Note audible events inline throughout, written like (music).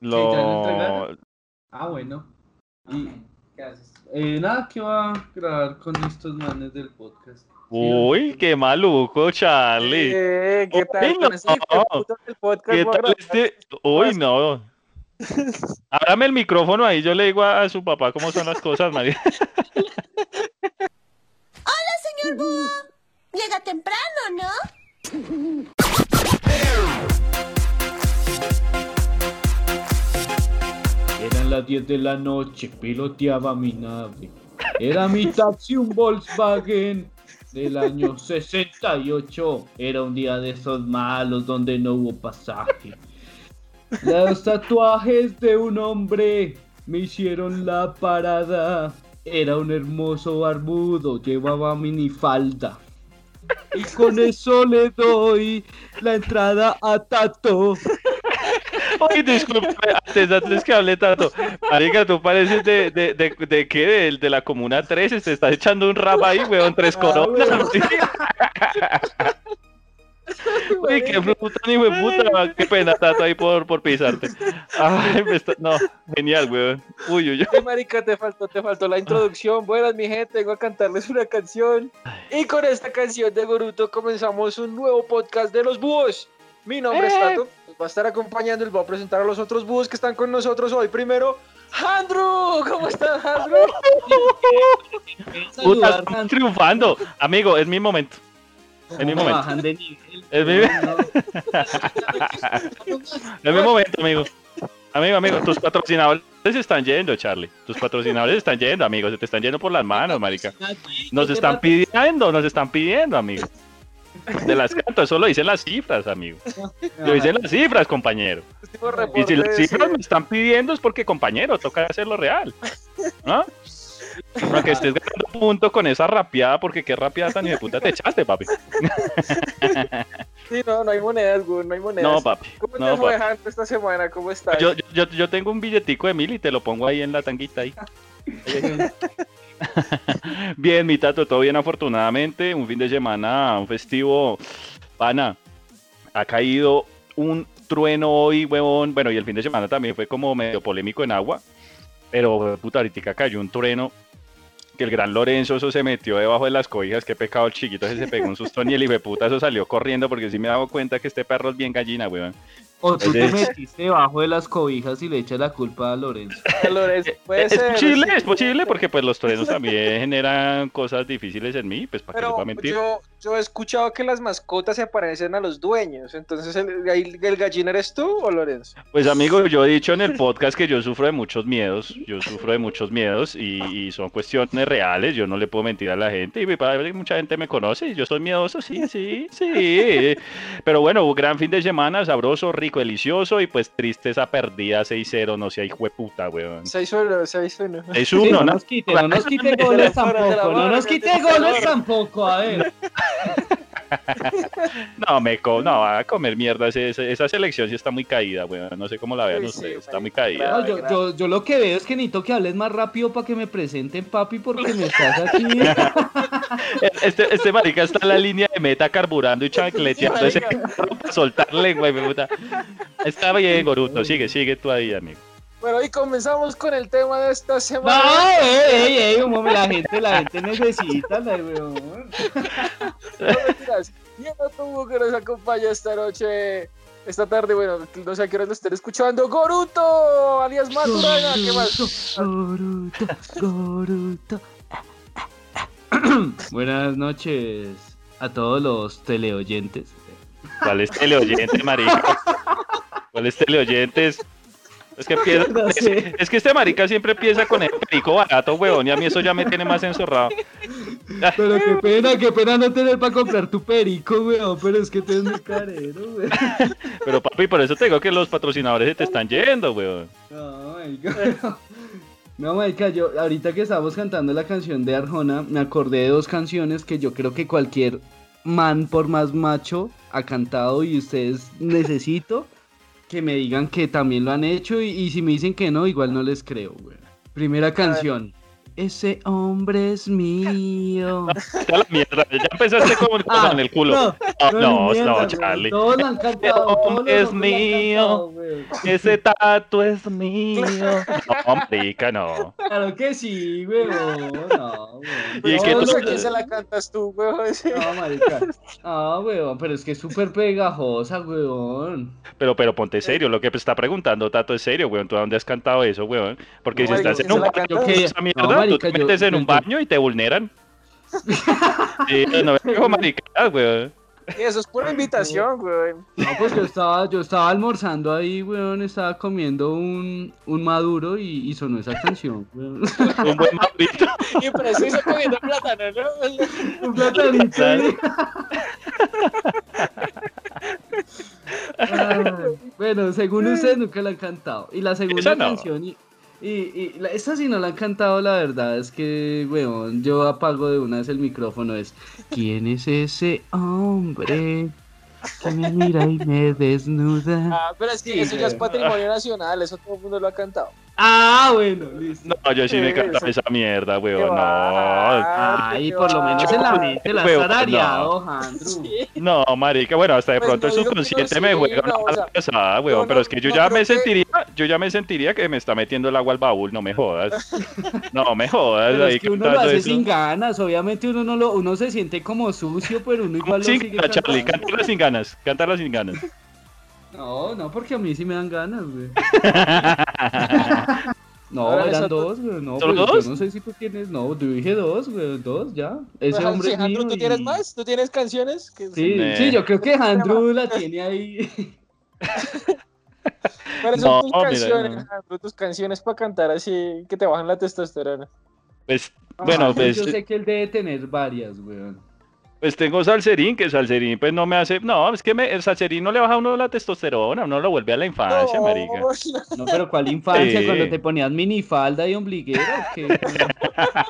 Lo... Ah, bueno. ¿Y qué haces? Eh, nada, que va a grabar con estos manes del podcast. Uy, qué maluco, Charlie. Eh, ¿Qué tal? Uy, no. del podcast ¿Qué tal este? Uy, no. (laughs) Ábrame el micrófono ahí, yo le digo a, su papá cómo son las cosas, María. (laughs) señor Búho. Llega temprano, ¿no? Las 10 de la noche, piloteaba mi nave. Era mi taxi un Volkswagen del año 68. Era un día de esos malos donde no hubo pasaje. Los tatuajes de un hombre me hicieron la parada. Era un hermoso barbudo, llevaba minifalda. Y con eso le doy la entrada a Tato. (laughs) Uy, disculpe, antes, antes que hable tanto. Marica, tú pareces de, de, de, de qué, de, de la Comuna 13, te estás echando un rap ahí, weón, tres coronas. (laughs) (laughs) Uy, qué puta, ni de puta, qué pena, Tato, ahí por, por pisarte. Ay, me está... No, genial, weón. Uy, uy, uy. Ay, marica, te faltó, te faltó la introducción. Buenas, mi gente, vengo a cantarles una canción. Y con esta canción de Boruto comenzamos un nuevo podcast de los búhos. Mi nombre es Eh. Tato, nos va a estar acompañando y les voy a presentar a los otros búhos que están con nosotros hoy. Primero, Andrew, ¿cómo estás, Andrew? Puta, Santi. triunfando. Amigo, es mi momento. Es mi ¿Cómo momento. bajan de nivel? Es mi-. (laughs) Es mi momento, amigo. Amigo, amigo, tus patrocinadores se están yendo, Charlie. Tus patrocinadores se están yendo, amigo. Se te están yendo por las manos, marica. Nos están pidiendo, nos están pidiendo, amigo. De las canto, eso lo dicen las cifras, amigo. (laughs) Lo dicen las cifras, compañero. Y si las cifras me están pidiendo es porque, compañero, toca hacerlo real. ¿No? Para que estés ganando punto con esa rapeada, porque qué rapeada tan de puta te echaste, papi. Sí, no, no hay monedas, güey, no hay monedas. No, papi. ¿Cómo No, te fue. Andrew, esta semana? ¿Cómo estás? Yo, yo, yo tengo un billetico de mil y te lo pongo ahí en la tanguita ahí. (laughs) Bien, mi tato, todo bien afortunadamente. Un fin de semana, un festivo. Pana, ha caído un trueno hoy, huevón. Bueno, y el fin de semana también fue como medio polémico en agua. Pero, puta, ahorita cayó un trueno que el gran Lorenzo eso se metió debajo de las cobijas. Qué pecado el chiquito, ese se pegó un sustón y el hijo de puta eso salió corriendo porque sí me he dado cuenta que este perro es bien gallina, huevón. O tú te metiste debajo de las cobijas y le echas la culpa a Lorenzo. (laughs) Lorenzo, puede Es ser, posible, sí. es posible porque pues los truenos también generan cosas difíciles en mí, pues para Pero voy a mentir. yo, yo he escuchado que las mascotas se parecen a los dueños. Entonces, ¿el, ahí el gallín eres tú o Lorenzo? Pues amigo, yo he dicho en el podcast que yo sufro de muchos miedos, yo sufro de muchos miedos y, y son cuestiones reales, yo no le puedo mentir a la gente y mi padre, mucha gente me conoce y yo soy miedoso, sí, sí, (laughs) sí. Pero bueno, un gran fin de semana, sabroso, rico, delicioso y pues triste esa perdida 6-0, no sea hijo de puta, weón. 6-1, 6-1. 6-1, Sí, no ¿no? nos quite, no nos quite goles (laughs) tampoco, no nos quite goles tampoco, a ver. (laughs) (laughs) No, me co no, va a comer mierda, ese- ese- esa selección sí está muy caída, weón, no sé cómo la vean sí, ustedes, está muy caída. No, yo, yo, yo lo que veo es que necesito que hables más rápido para que me presenten, papi, porque me estás aquí. (laughs) Este, este marica está en la línea de meta carburando y chancleteando ese (laughs) para soltar lengua, hijo de puta. Está bien, Goruto, sigue, sigue tú ahí, amigo. Bueno, y comenzamos con el tema de esta No, semana. ey, ey, ey, un momento, la gente, la gente necesita, la weón. (laughs) No mentiras. Y el otro Hugo que nos acompaña esta noche, esta tarde, bueno, no sé a qué hora lo estén escuchando. Goruto, alias Maturana, ¿qué más? Goruto, Goruto. (coughs) Buenas noches a todos los teleoyentes. ¿Cuál es teleoyente, marica? ¿Cuál es teleoyentes? Es que, empieza- (laughs) No sé. es, es que este marica siempre empieza con el perico barato, weón, y a mí eso ya me tiene más enzorrado. (laughs) Pero qué pena, qué pena no tener para comprar tu perico, weón. Pero es que te es muy carero, weón. (laughs) Pero papi, por eso te digo que los patrocinadores se te están yendo, weón. No, marica. No, marica, yo ahorita que estábamos cantando la canción de Arjona, me acordé de dos canciones que yo creo que cualquier man, por más macho, ha cantado y ustedes necesito que me digan que también lo han hecho y, y si me dicen que no, igual no les creo, güey. Primera canción, ese hombre es mío. (laughs) Vete a la mierda, ya empezaste con Ah, en el culo. no, No, no, no, no, güey. Charlie. Todos lo han cantado. todos los hombre es mío. cantado, güey. Ese tatu es (laughs) mío. No, marica, no. Claro que sí, weón. No, ¿Y weón. qué Todos No tú- se la cantas tú, weón. Sí. No, marica. No, weón, pero es que es súper pegajosa, weón. Pero, pero ponte serio, lo que está preguntando Tato es serio, weón. ¿Tú a dónde has cantado eso, weón? Porque No, si estás en ¿quién un Yo esa que- mierda, no, tú marica, te yo- metes en yo- un yo- baño y te vulneran. (laughs) Sí, no me digo maricadas, weón. Eso es pura invitación, weón. No, pues yo estaba, yo estaba almorzando ahí, weón, estaba comiendo un, un maduro y, y sonó esa canción, weón. Un buen madurito. (laughs) Y preciso comiendo plátano, ¿no? (laughs) un platanito. Ay, bueno, según usted nunca la han cantado. Y la segunda no. canción, y, y, y la- esa sí no la han cantado, la verdad es que, weón, yo apago de una vez el micrófono, es ¿Quién es ese hombre que me mira y me desnuda? Ah, pero es que Sí, eso ya es patrimonio nacional, eso todo el mundo lo ha cantado. Ah, bueno, listo. No, yo sí me Sí, canta eso- esa mierda, weón. No. Ay, por lo menos en la mente la has tarareado, Andrew. Sí. No, marica, bueno, hasta de Pues pronto no el no, subconsciente me juega una no, o mala sea, pasada, weón, no, pero no, es que yo no ya me que- sentiría, yo ya me sentiría que me está metiendo el agua al baúl, no me jodas. (laughs) No me jodas, Pero ahí es que uno lo hace eso. sin ganas, obviamente uno no lo, uno se siente como sucio, pero uno igual lo sigue Charlie, cántala sin ganas, cántala sin ganas. No, no, porque a mí sí me dan ganas, güey. (laughs) No, Ahora eran dos, güey. No, ¿Solo pues, dos? Yo no sé si tú tienes. No, yo dije dos, güey. Dos, ya. Ese Ajá, hombre. ¿tú tienes más? ¿Tú tienes canciones? Que- Sí, sí, yo creo que (laughs) Andrew la (laughs) tiene ahí. ¿Cuáles son No, tus mira, canciones, no. Andrew? Tus canciones para cantar así que te bajan la testosterona. Pues, bueno, Ah, pues, Yo sé que él debe tener varias, güey. Pues tengo Salserín, que Salserín pues no me hace, no, es que me, el Salserín no le baja a uno la testosterona, uno lo vuelve a la infancia, marica. No, pero ¿cuál infancia? Sí. Cuando te ponías minifalda y ombliguera. (laughs)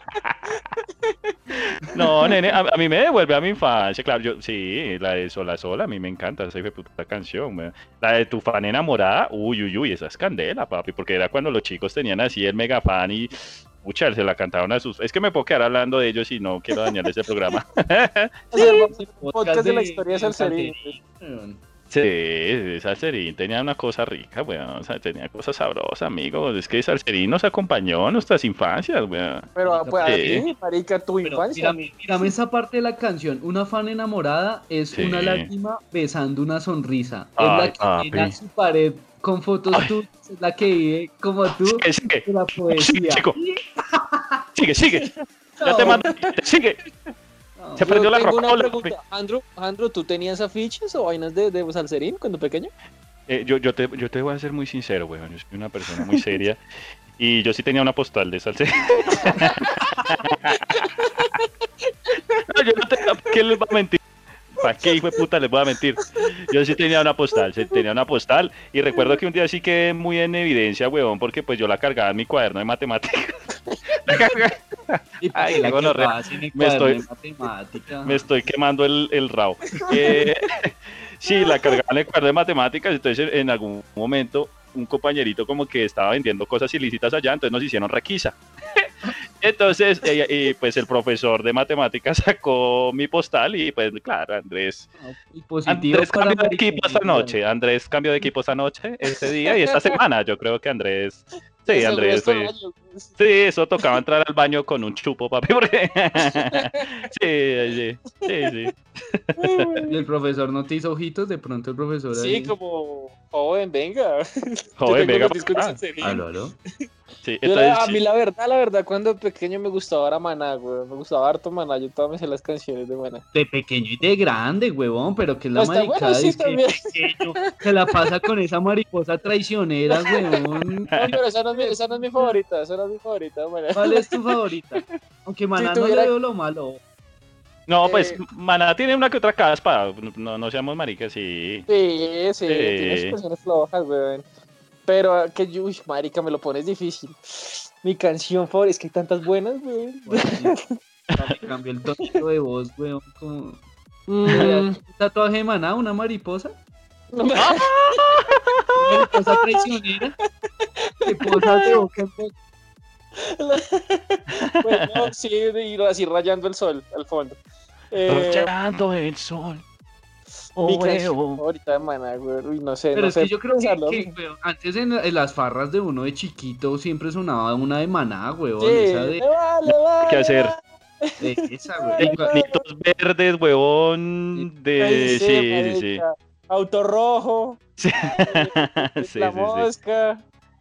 No, nene, a, a mí me devuelve a mi infancia, claro, yo, sí, la de Sola Sola, a mí me encanta esa puta canción. La de Tu fan enamorada, uy, uy, uy, esa es candela, papi, porque era cuando los chicos tenían así el mega fan y, pucha, se la cantaron a sus, es que me puedo quedar hablando de ellos y no quiero dañar ese programa. (laughs) podcast de la historia de Salserín. Sí, Salserín tenía una cosa rica, weón, o sea, tenía cosas sabrosas, amigos, es que Salserín nos acompañó en nuestras infancias, weón. Pero pues, a ti, marica, tu Pero infancia. mírame, mírame esa parte de la canción. Una fan enamorada es Sí. una lágrima besando una sonrisa. es Ay, la que papi. llena su pared con fotos Ay. tuyas. Es la que vive como tú Sigue, sigue, de la sigue, poesía. chico. (laughs) Sigue, sigue, ya te mando, sigue. Se Yo perdió la tengo una rocola. pregunta. Andrew, Andrew, ¿tú tenías afiches o vainas de, de Salserín cuando pequeño? Eh, yo, yo, te, yo te voy a ser muy sincero, weón. Yo soy una persona muy seria. (laughs) Y yo sí tenía una postal de salsa. (laughs) no, yo no tenía. ¿Qué les va a mentir? ¿Para qué hijo de puta les voy a mentir? Yo sí tenía una postal, sí tenía una postal. Y recuerdo que un día sí quedé muy en evidencia, weón, porque pues yo la cargaba en mi cuaderno de matemáticas. (laughs) (laughs) Ay, la Me estoy-. Me estoy quemando el, el rabo. Eh, (laughs) sí, la cargaba en el cuaderno de matemáticas. Entonces, en algún momento, un compañerito como que estaba vendiendo cosas ilícitas allá, entonces nos hicieron requisa. (laughs) Entonces, eh, y pues el profesor de matemáticas sacó mi postal y pues claro, Andrés, Y positivo Andrés cambió de equipo esta noche, Andrés cambió de equipo esta noche, este día y esta semana, yo creo que Andrés, sí, Andrés, años. sí, eso tocaba entrar al baño con un chupo, papi, porque, (laughs) sí, sí, sí, sí. Y (laughs) el profesor no te hizo ojitos, de pronto el profesor Sí, ahí. como, joven, venga. (laughs) Tengo venga, Salserín. Aló, aló. sí, a sí. mí la verdad, la verdad, cuando pequeño me gustaba era Maná, güey. Me gustaba harto Maná. Yo todas me sé las canciones de Maná. De pequeño y de grande, huevón, pero que es la bueno, maricada sí, es que pequeño se la pasa con esa mariposa traicionera, huevón. No, pero esa no, es mi, esa no es mi favorita. Esa no es mi favorita, Maná. ¿Cuál es tu (laughs) favorita? Aunque Maná no tuviera- le veo lo malo. No, pues Eh, Maná tiene una que otra caspa, no, no seamos maricas, sí. Sí, sí, Sí. tiene sus canciones flojas, güey. Pero que yo, uy, marica, me lo pones difícil. Mi canción favorita, es que hay tantas buenas, güey. Bueno. Cambió el tonito de voz, weón. Como... (laughs) Mm, ¿Un tatuaje de Maná? ¿Una mariposa? No, (laughs) ¿Una mariposa traicionera? De boca en (laughs) boca. Pues no, sí, y así rayando el sol al fondo. Eh, Rayando el sol. mi Oh, de Maná, güey. Uy, no sé, Pero no es sé. que yo creo que, pensarlo. que, weón, antes en, en las farras de uno de chiquito siempre sonaba una de maná, weón. Sí, Esa de, ¿Qué hacer? de esa, De weón. Iconitos verdes, huevón. De. Ay, Sí, sí, sí. Auto rojo. (laughs) Sí. eh, Sí, la sí, sí. mosca.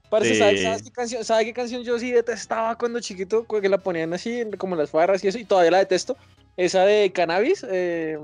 Parce. ¿sabes, sabes qué canción, ¿sabe qué canción yo sí detestaba cuando chiquito? Que la ponían así, como en las farras y eso, y todavía la detesto. Esa de cannabis. eh,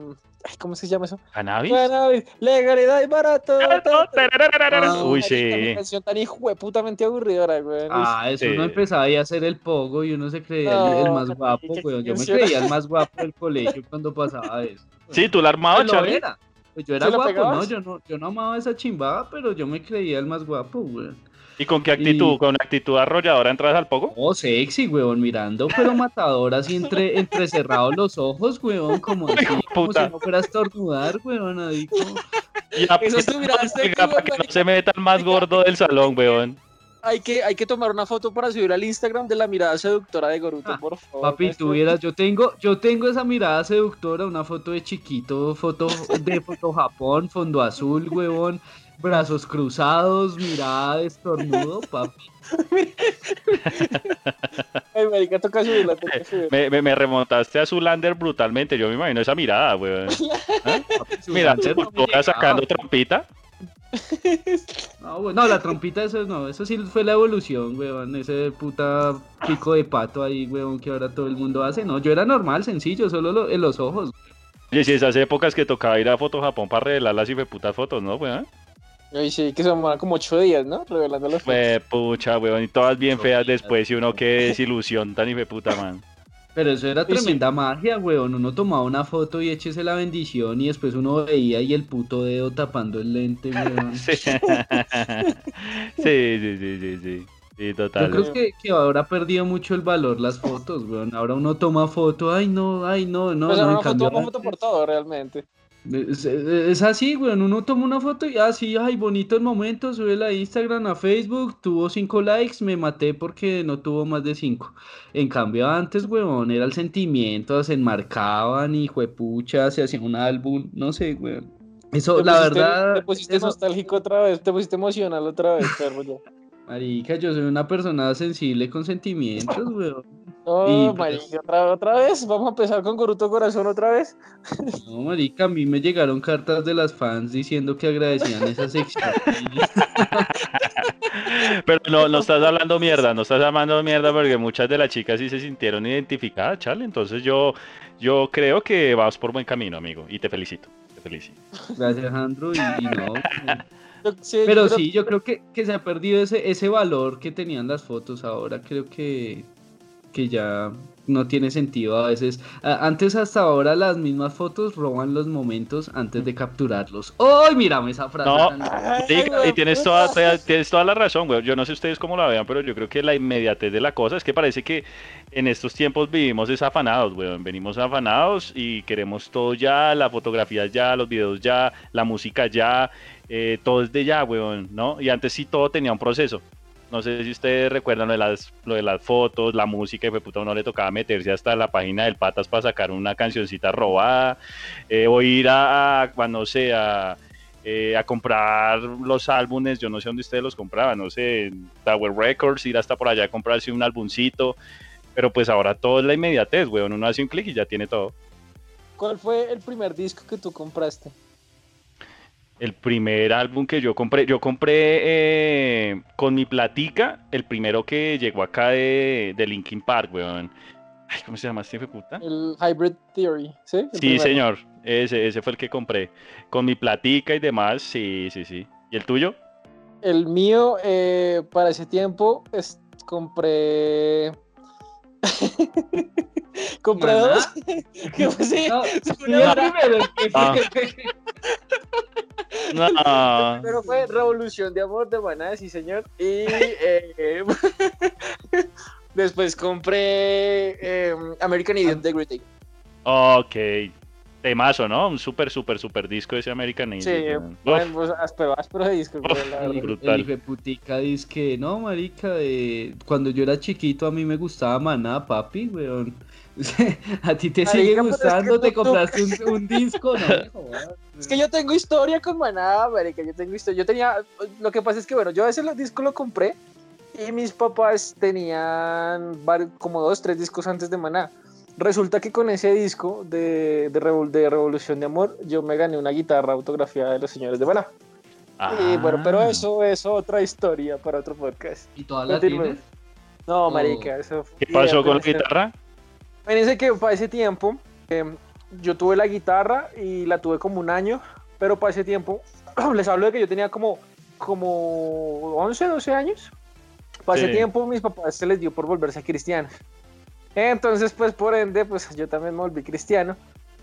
ay, ¿Cómo se llama eso? ¿Cannabis? Cannabis, legalidad y barato. Ah, Uy, sí. canción tan hijueputamente aburridora, güey. Ah, eso Sí. uno empezaba ahí a hacer el pogo y uno se creía el- No, el, más guapo, qué Yo me creía el más guapo del colegio cuando pasaba eso. Sí, tú la armabas, Pues Charlie. era. Pues yo era ¿Sí lo guapo, ¿no? Yo no, yo no amaba esa chimbada, pero yo me creía el más guapo, weón. ¿Y con qué actitud? Y- ¿Con actitud arrolladora entras al poco? Oh, sexy, weón, mirando, pero matador, así entre, entrecerrados los ojos, weón, como así, como puta. si no fuera a estornudar, weón, ahí como... Ya, Eso es tu mirada sexy, para que no se meta el más gordo del salón, weón. Hay que, hay que tomar una foto para subir al Instagram de la mirada seductora de Goruto, Ah, por favor. Papi, Esto- tuvieras, yo tengo, yo tengo esa mirada seductora, una foto de chiquito, foto de foto Japón, fondo azul, huevón, brazos cruzados, mirada de estornudo, papi. (laughs) Ay, marica, toca subirla, toca subirla. Me, me, me remontaste a Zulander brutalmente. Yo me imagino esa mirada, papi, (laughs) su Mira, no sacando trompita. (laughs) No, güey, no, la trompita, eso no, eso sí fue la evolución, weón, ese puta pico de pato ahí, weón, que ahora todo el mundo hace, no, yo era normal, sencillo, solo lo- en los ojos. Oye, si esas épocas que tocaba ir a Foto Japón para revelar las putas fotos, ¿no, weón? Ay, sí, que son como ocho días, ¿no? Revelando las fotos. Fue pucha, weón. Y todas bien feas después. Y uno qué (laughs) desilusión tan puta, man. Pero eso era sí. tremenda magia, weón. Uno tomaba una foto y échese la bendición y después uno veía ahí el puto dedo tapando el lente, weón. (laughs) (laughs) Sí. sí, sí, sí, sí, sí. Sí, Yo total. creo que, que ahora ha perdido mucho el valor las fotos, weón. Ahora uno toma foto, ay no, ay no, no, pues no, una foto, una foto por todo, realmente. Es, es así, weón. Uno toma una foto y así, ay, bonito el momento, sube a Instagram, a Facebook, tuvo cinco likes, me maté porque no tuvo más de cinco. En cambio antes, weón, era el sentimiento, se enmarcaban y juepucha, se hacía un álbum, no sé, weón. Eso, la verdad, Te pusiste eso- nostálgico otra vez, te pusiste emocional otra vez, perro. (laughs) marica, yo soy una persona sensible con sentimientos, weón. No, Y, pues- marica, otra, otra vez. Vamos a empezar con Goruto Corazón otra vez. (laughs) No, marica, a mí me llegaron cartas de las fans diciendo que agradecían esa sección. (laughs) Pero no, no estás hablando mierda, no estás hablando mierda porque muchas de las chicas sí se sintieron identificadas, Charlie. Entonces yo, yo creo que vas por buen camino, amigo. Y te felicito. Te felicito. Gracias, Andrew, y, y no. Sí, Pero yo creo- sí, yo creo que, que se ha perdido ese, ese valor que tenían las fotos ahora. Creo que, que ya no tiene sentido a veces. Antes hasta ahora las mismas fotos roban los momentos antes de capturarlos. ¡Ay, mírame esa frase! No. tan- Ay, Sí, y tienes toda, tienes toda la razón, güey. Yo no sé ustedes cómo la vean, pero yo creo que la inmediatez de la cosa es que parece que en estos tiempos vivimos es afanados, güey. Venimos afanados y queremos todo ya, la fotografía ya, los videos ya, la música ya, eh, todo es de ya, güey, ¿no? Y antes sí todo tenía un proceso. No sé si ustedes recuerdan lo de las, lo de las fotos, la música, y fue puta, uno le tocaba meterse hasta la página del Patas para sacar una cancioncita robada, eh, o ir a, a cuando sea, eh, a comprar los álbumes, yo no sé dónde ustedes los compraban, no sé, Tower Records, ir hasta por allá a comprarse un álbumcito, pero pues ahora todo es la inmediatez, weón, uno hace un clic y ya tiene todo. ¿Cuál fue el primer disco que tú compraste? El primer álbum que yo compré, yo compré eh, con mi platica, el primero que llegó acá de, de Linkin Park, weón. Ay, ¿cómo se llama este hijo de puta? El Hybrid Theory, ¿sí? El Sí, primero. señor, ese, ese fue el que compré. Con mi platica y demás, sí, sí, sí. ¿Y el tuyo? El mío, eh, para ese tiempo, es- compré. compré dos. ¿Qué fue? Sí, No, primero, que Ah. No. pero fue Revolución de Amor de Maná, sí, señor. Y eh, (laughs) después compré eh, American Idiot de Great. Ok. Temazo, ¿no? Un súper, súper, súper disco ese American Sí, Angel. weón. bueno, pues áspero, áspero de disco, la Uf, verdad. brutal. El putica dice que no, marica, de... cuando yo era chiquito a mí me gustaba Maná, papi, weón. (laughs) a ti te Marica, sigue pero es que gustando, te tú- tú- compraste un, un disco, no (laughs) Es que yo tengo historia con Maná, marica, yo tengo historia. Yo tenía, lo que pasa es que, bueno, yo ese disco lo compré y mis papás tenían como dos, tres discos antes de Maná. Resulta que con ese disco de, de, Revol- de Revolución de Amor, yo me gané una guitarra autografiada de los señores de Maná. Y bueno, pero Ah. eso es otra historia para otro podcast. ¿Y todas las tienes? No, Oh. marica, eso ¿Qué pasó con la guitarra? Imagínense que para ese tiempo eh, yo tuve la guitarra y la tuve como un año, pero para ese tiempo (clears throat) les hablo de que yo tenía como, como 11, 12 años. Para ese Sí. tiempo mis papás se les dio por volverse cristianos. Entonces, pues por ende, pues yo también me volví cristiano.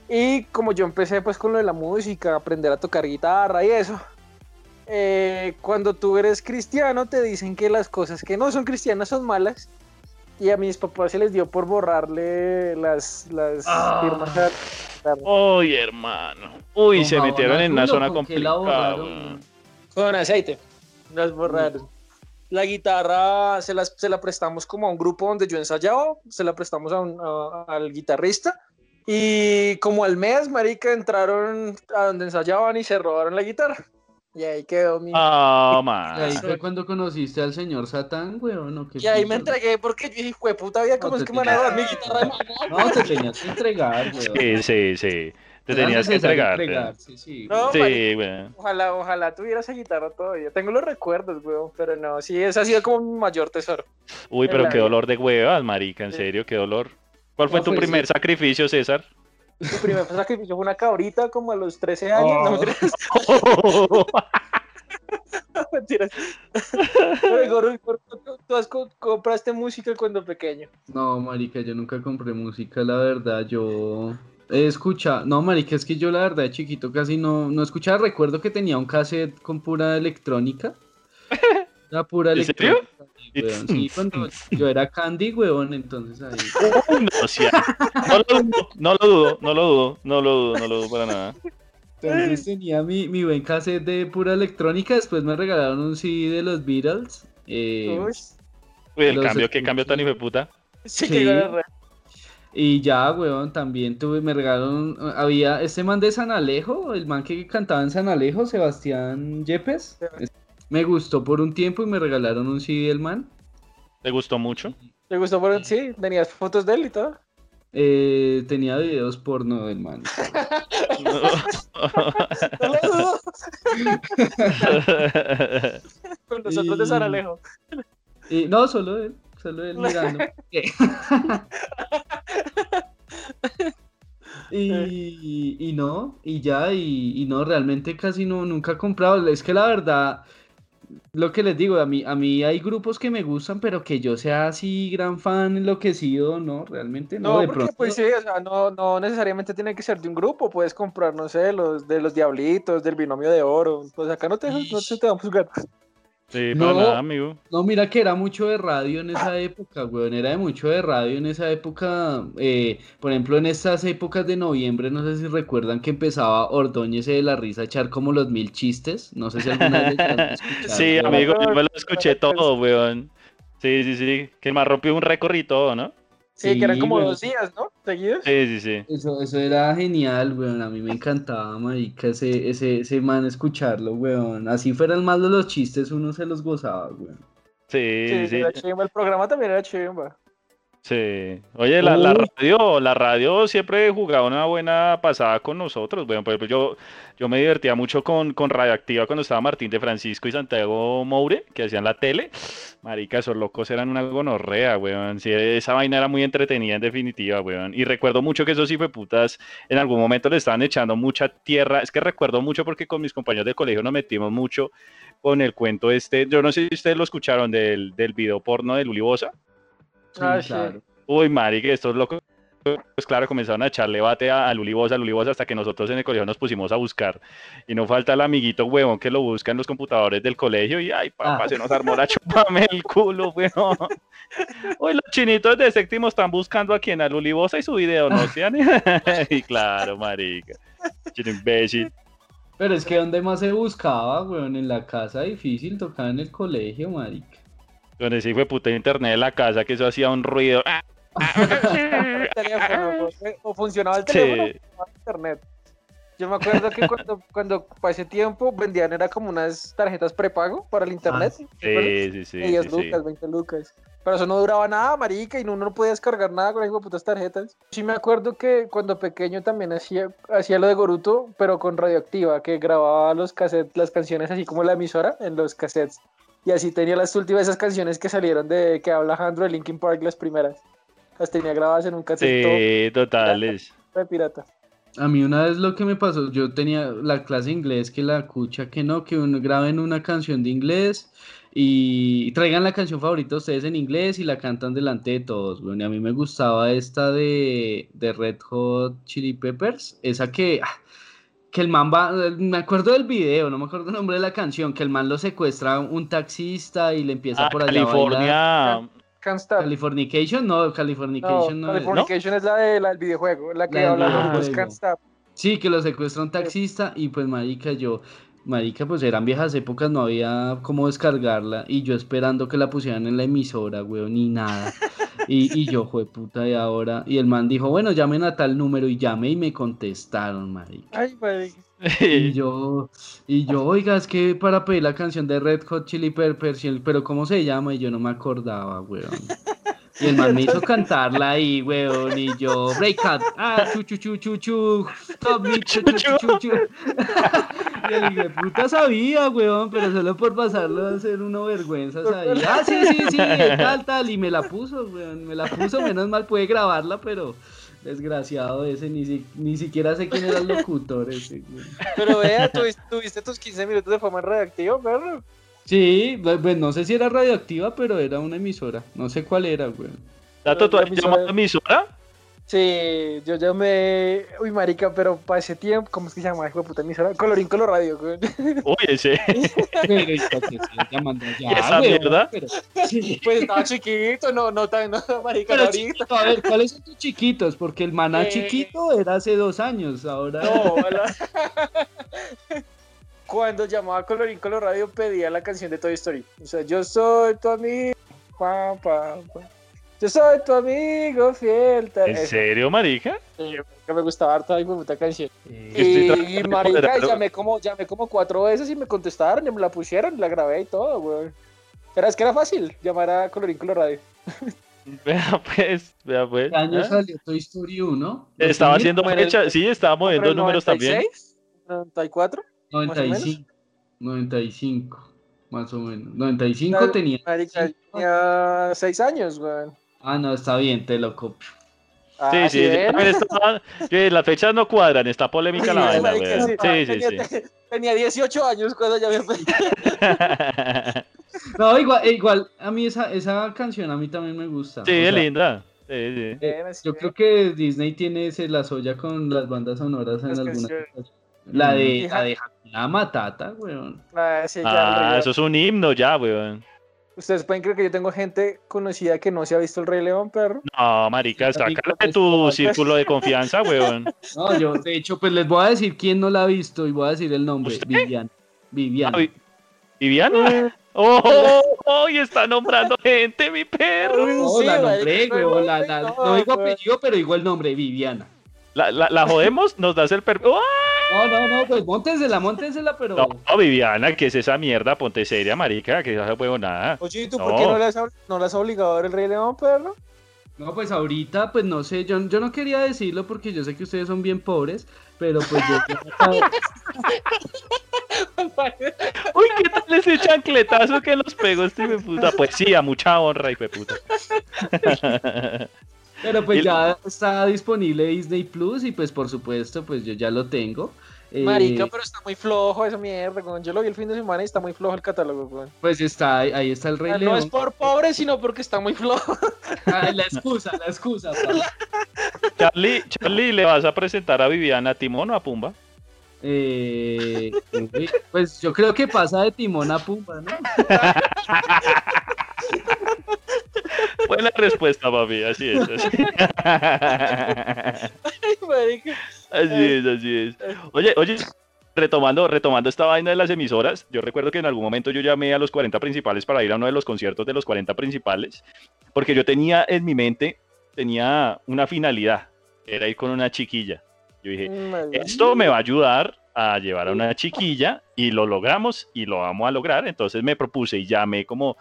Y como yo empecé pues con lo de la música, aprender a tocar guitarra y eso, eh, cuando tú eres cristiano te dicen que las cosas que no son cristianas son malas. Y a mis papás se les dio por borrarle las, las Ah. firmas a la guitarra. Uy, hermano. Uy, ¿Con se jabón metieron en una zona complicada. Con aceite. Las borraron. La guitarra se, las, se la prestamos como a un grupo donde yo ensayaba, se la prestamos a un- a- al guitarrista. Y como al mes, marica, entraron a donde ensayaban y se robaron la guitarra. Y ahí quedó mi... Ah, Y (laughs) man. ahí fue cuando conociste al señor Satán, weón, ¿o qué y ahí me entregué porque yo dije, "Jue puta vida, ¿cómo No, es que me van a robar mi guitarra de Maná?" No, te tenías que entregar, weón. Sí, sí, sí. Te tenías que entregarse, sí, No, weón. Sí, weón. Ojalá, ojalá tuviera esa guitarra todavía. Tengo los recuerdos, weón, pero no, sí, ese ha sido como mi mayor tesoro. Uy, pero qué vida. dolor de huevas, marica, en Sí. serio, qué dolor. ¿Cuál fue No, tu pues, primer sí. sacrificio, César? Mi primer sacrificio fue una cabrita como a los 13 años. Oh. (laughs) No, mentiras. mentiras. Pero, Goro, Goro, ¿tú- tú has co- compraste música cuando pequeño. No, marica, yo nunca compré música, la verdad, yo he escuchado, no, marica, es que yo la verdad de chiquito casi no, no escuchaba, recuerdo que tenía un cassette con pura electrónica, (laughs) la pura ¿En electrónica, weón, sí, (laughs) cuando yo era Candy, weón, entonces ahí, Uy, no, (laughs) sí, no lo dudo, no lo dudo, no lo dudo, no lo dudo, no lo dudo para nada. entonces tenía mi, mi buen cassette de pura electrónica, después me regalaron un CD de los Beatles, eh, Uy, el Los cambio, qué cambio tan hijo de puta. sí, sí. Y ya, weón, también tuve, me regalaron, había este man de San Alejo, el man que cantaba en San Alejo, Sebastián Yepes. Me gustó por un tiempo y me regalaron un CD del man. ¿Te gustó mucho? ¿Te gustó? Por... Sí, tenías fotos de él y todo. Eh, tenía videos porno del man. No lo dudo. Con nosotros de San Alejo. Y, no, solo él, solo él mirando. (laughs) (laughs) y, y no, y ya, y, y no, realmente casi no, nunca he comprado. Es que la verdad, lo que les digo, a mí, a mí hay grupos que me gustan, pero que yo sea así gran fan enloquecido, no, realmente no. No, de porque pronto, pues sí, o sea, no, no necesariamente tiene que ser de un grupo, puedes comprar, no sé, los de los diablitos, del binomio de oro, pues acá no te, no te, te vamos a jugar. Sí, No. para nada, amigo. No, mira que era mucho de radio en esa época, weón, era de mucho de radio en esa época, eh, por ejemplo, en estas épocas de noviembre, no sé si recuerdan que empezaba Ordóñez de la risa a echar como los mil chistes, no sé si alguna vez Sí, amigo, yo me lo escuché todo, weón. Sí, sí, sí. Que el más rompió un récord y todo, ¿no? Sí, que eran como dos días, ¿no? Seguidos. Sí, sí, sí. Eso, eso era genial, weón, a mí me encantaba, marica, ese, ese, ese man escucharlo, weón, así fueran más de los chistes, uno se los gozaba, weón. Sí, Sí, sí, sí. era chimba, el programa también era chimba. Sí. Oye, la, la Uy. radio, la radio siempre jugaba una buena pasada con nosotros. Bueno, por ejemplo, yo, yo me divertía mucho con, con Radioactiva cuando estaba Martín de Francisco y Santiago Moure, que hacían la tele. Marica, esos locos eran una gonorrea, weón. Sí, esa vaina era muy entretenida en definitiva, weón. Y recuerdo mucho que esos putas en algún momento le estaban echando mucha tierra. Es que recuerdo mucho porque con mis compañeros de colegio nos metimos mucho con el cuento este. Yo no sé si ustedes lo escucharon del, del video porno de Luli Ah, sí. Uy, marica, estos locos pues claro, comenzaron a echarle bate a, a Lulibosa, a Lulibosa, hasta que nosotros en el colegio nos pusimos a buscar. Y no falta el amiguito huevón que lo busca en los computadores del colegio y, ay, papá, Ah. se nos armó la chupame el culo, huevón. (laughs) Hoy los chinitos de séptimo están buscando a quien, a Lulibosa y su video, ¿no? ¿Sí? y (laughs) claro, marica. Chino imbécil. Pero es que donde más se buscaba, weón, en la casa difícil, tocaba en el colegio, marica. Donde sí fue puta internet en la casa, que eso hacía un ruido. Ah, el (laughs) teléfono, o funcionaba el teléfono Sí. o funcionaba internet. Yo me acuerdo que cuando, cuando pasé tiempo vendían era como unas tarjetas prepago para el internet. ¿te acuerdas? Sí, sí, sí. De 10 sí, sí. lucas, 20 lucas. Pero eso no duraba nada, marica, y uno no podía descargar nada con esas putas tarjetas. Sí me acuerdo que cuando pequeño también hacía, hacía lo de Goruto, pero con radioactiva, que grababa los cassettes, las canciones así como la emisora en los cassettes. Y así tenía las últimas esas canciones que salieron de que habla Alejandro de Linkin Park, las primeras. Las tenía grabadas en un cassette Sí, totales. de pirata. A mí una vez lo que me pasó, yo tenía la clase de inglés que la cucha que no, que uno graben una canción de inglés y traigan la canción favorita de ustedes en inglés y la cantan delante de todos, weón. Y a mí me gustaba esta de, de Red Hot Chili Peppers, esa que, ah, que el man va, me acuerdo del video, no me acuerdo el nombre de la canción, que el man lo secuestra un taxista y le empieza Ah, por allá a. California. Can't Stop. Californication, no, No, Californication no, es. Californication es la, de, la del videojuego, la que La habla es Can't Stop. Sí, que lo secuestra un taxista y pues marica, yo, marica, pues eran viejas épocas, no había cómo descargarla y yo esperando que la pusieran en la emisora, weón, ni nada. (laughs) Y, y yo, fue puta, y ahora, y el man dijo, bueno, llamen a tal número y llamé y me contestaron, marica. Ay, marica. Y (laughs) yo, y yo, oiga, es que para pedir la canción de Red Hot Chili Peppers, pero ¿cómo se llama? Y yo no me acordaba, weón. Y el man me hizo cantarla ahí, weón, y yo, break out, ah, chu, chu, chu, chu, chu, me, chu, chu, chu, chu, (laughs) de puta sabía, weón, pero solo por pasarlo a hacer vergüenza, sabía, ah, sí, sí, sí, tal, tal, y me la puso, weón, me la puso, menos mal puede grabarla, pero desgraciado ese, ni, si- ni siquiera sé quién era el locutor ese. Pero vea, tuviste, tus 15 minutos de fama perro. Sí, pues no sé si era radioactiva, pero era una emisora. No sé cuál era, güey. Tato, ¿tú La has emisora- llamado a emisora? Sí, yo llamé. Uy, marica, pero para ese tiempo, ¿cómo es que se llama? Hijo de puta emisora. Colorín Color Radio, güey. Uy, ese. (laughs) (laughs) Pero ¿y para qué sigas llamando allá, ¿Y esa güey? mierda? Pero, sí. Pues estaba chiquito, no, no tan, no, (laughs) marica, Pero ahorita. chiquito, a ver, ¿cuáles son tus chiquitos? Porque el maná Eh. chiquito era hace dos años, ahora... No, la- Cuando llamaba a Colorín Color Radio pedía la canción de Toy Story. O sea, yo soy tu amigo. pa, pa, pa. Yo soy tu amigo fiel. tal- ¿En Eso, serio, marica? sí, que me gustaba harto ay, puta canción. Eh, Y, y marica, moderarlo. llamé como, llamé como cuatro veces y me contestaron y me la pusieron, la grabé y todo, güey. Pero es que era fácil llamar a Colorín Color Radio. (laughs) Vea pues, vea pues. ¿Qué año ¿Ah? salió Toy Story 1? Estaba haciendo fecha, sí, estaba moviendo ¿Pero el números también. 96? ¿94? Más o menos. 95. 95, más o menos. 95 Claro, tenía... Tenía seis años, güey. Ah, no, está bien, te lo copio. Ah, Sí, sí, yo también estaba- que las fechas no cuadran, está polémica la Sí, vaina, marica, weón. sí. Sí, sí, (laughs) tenía, sí. tenía 18 años cuando ya me (laughs) No, igual, eh, igual, a mí esa, esa canción a mí también me gusta. Sí, o es sea, linda. Sí, sí. Eh, yo es. creo que Disney tiene se la soya con las bandas sonoras en Las algunas. canciones. La de, la de Hakuna Matata, weón. Ah, sí, ya, Ah, eso es un himno ya, weón. Ustedes pueden creer que yo tengo gente conocida que no se ha visto el Rey León, perro. No, marica, sácala de tu pues, círculo de confianza, (laughs) weón. No, yo, de hecho, pues les voy a decir quién no la ha visto y voy a decir el nombre. ¿Usted? Viviana. Viviana. Ah, Vi- ¿Viviana? (laughs) ¡Oh! oh, y está nombrando gente, mi perro! no, sí, la nombré, no, weón. La, no, la- no, no digo apellido, pero digo el nombre, Viviana. ¿La, la, la jodemos? ¿Nos das el permiso? No, no, no, pues móntensela, móntensela, pero. No, Viviana, ¿qué es esa mierda? Ponte seria, marica, que esa huevonada. Oye, ¿y tú No. por qué no le has, ob- no le has obligado a ver el Rey León, perro? No, pues ahorita, pues no sé, yo, yo no quería decirlo porque yo sé que ustedes son bien pobres, pero pues yo... (laughs) Uy, ¿qué tal ese chancletazo que los pegó este puta? Pues sí, a mucha honra, hijo de puta. (laughs) Pero pues ya está disponible Disney Plus y pues por supuesto, pues yo ya lo tengo. Eh, Marica, pero está muy flojo esa mierda, güey. Yo lo vi el fin de semana y está muy flojo el catálogo, güey. Pues está, ahí está el Rey Ah, León. No es por pobre, sino porque está muy flojo. (laughs) Ah, la excusa, la excusa. pa. Charlie, Charlie, ¿le vas a presentar a Viviana a Timón o a Pumba? Eh, pues yo creo que pasa de timón a pumba, ¿no? (laughs) Buena respuesta, papi, así es. Así, (laughs) Ay, así es, así es. Oye, oye, retomando, retomando esta vaina de las emisoras, yo recuerdo que en algún momento yo llamé a los 40 principales para ir a uno de los conciertos de los 40 principales, porque yo tenía en mi mente, tenía una finalidad, era ir con una chiquilla. Yo dije, Marica. esto me va a ayudar a llevar a una chiquilla y lo logramos y lo vamos a lograr. Entonces me propuse y llamé como,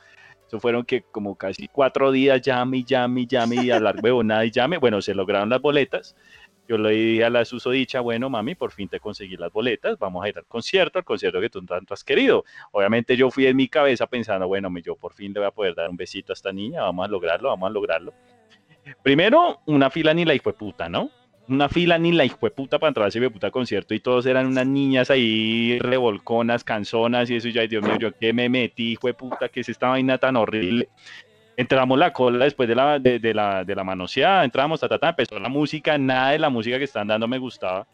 eso fueron que como casi cuatro días, llame llame llame y hablar huevonada y llame. Bueno, se lograron las boletas. Yo le dije a la susodicha, bueno, mami, por fin te conseguí las boletas, vamos a ir al concierto, al concierto que tú tanto has querido. Obviamente yo fui en mi cabeza pensando, bueno, yo por fin le voy a poder dar un besito a esta niña, vamos a lograrlo, vamos a lograrlo. Primero, una fila ni la hijo puta, ¿no? Una fila ni la hijo puta para entrar a ese puta concierto y todos eran unas niñas ahí revolconas, canzonas y eso. Y yo, ay Dios mío, yo qué me metí, hijo puta, que es esta vaina tan horrible. Entramos la cola después de la, de, la, de la manoseada, entramos, ta, ta, empezó la música, nada de la música que están dando me gustaba.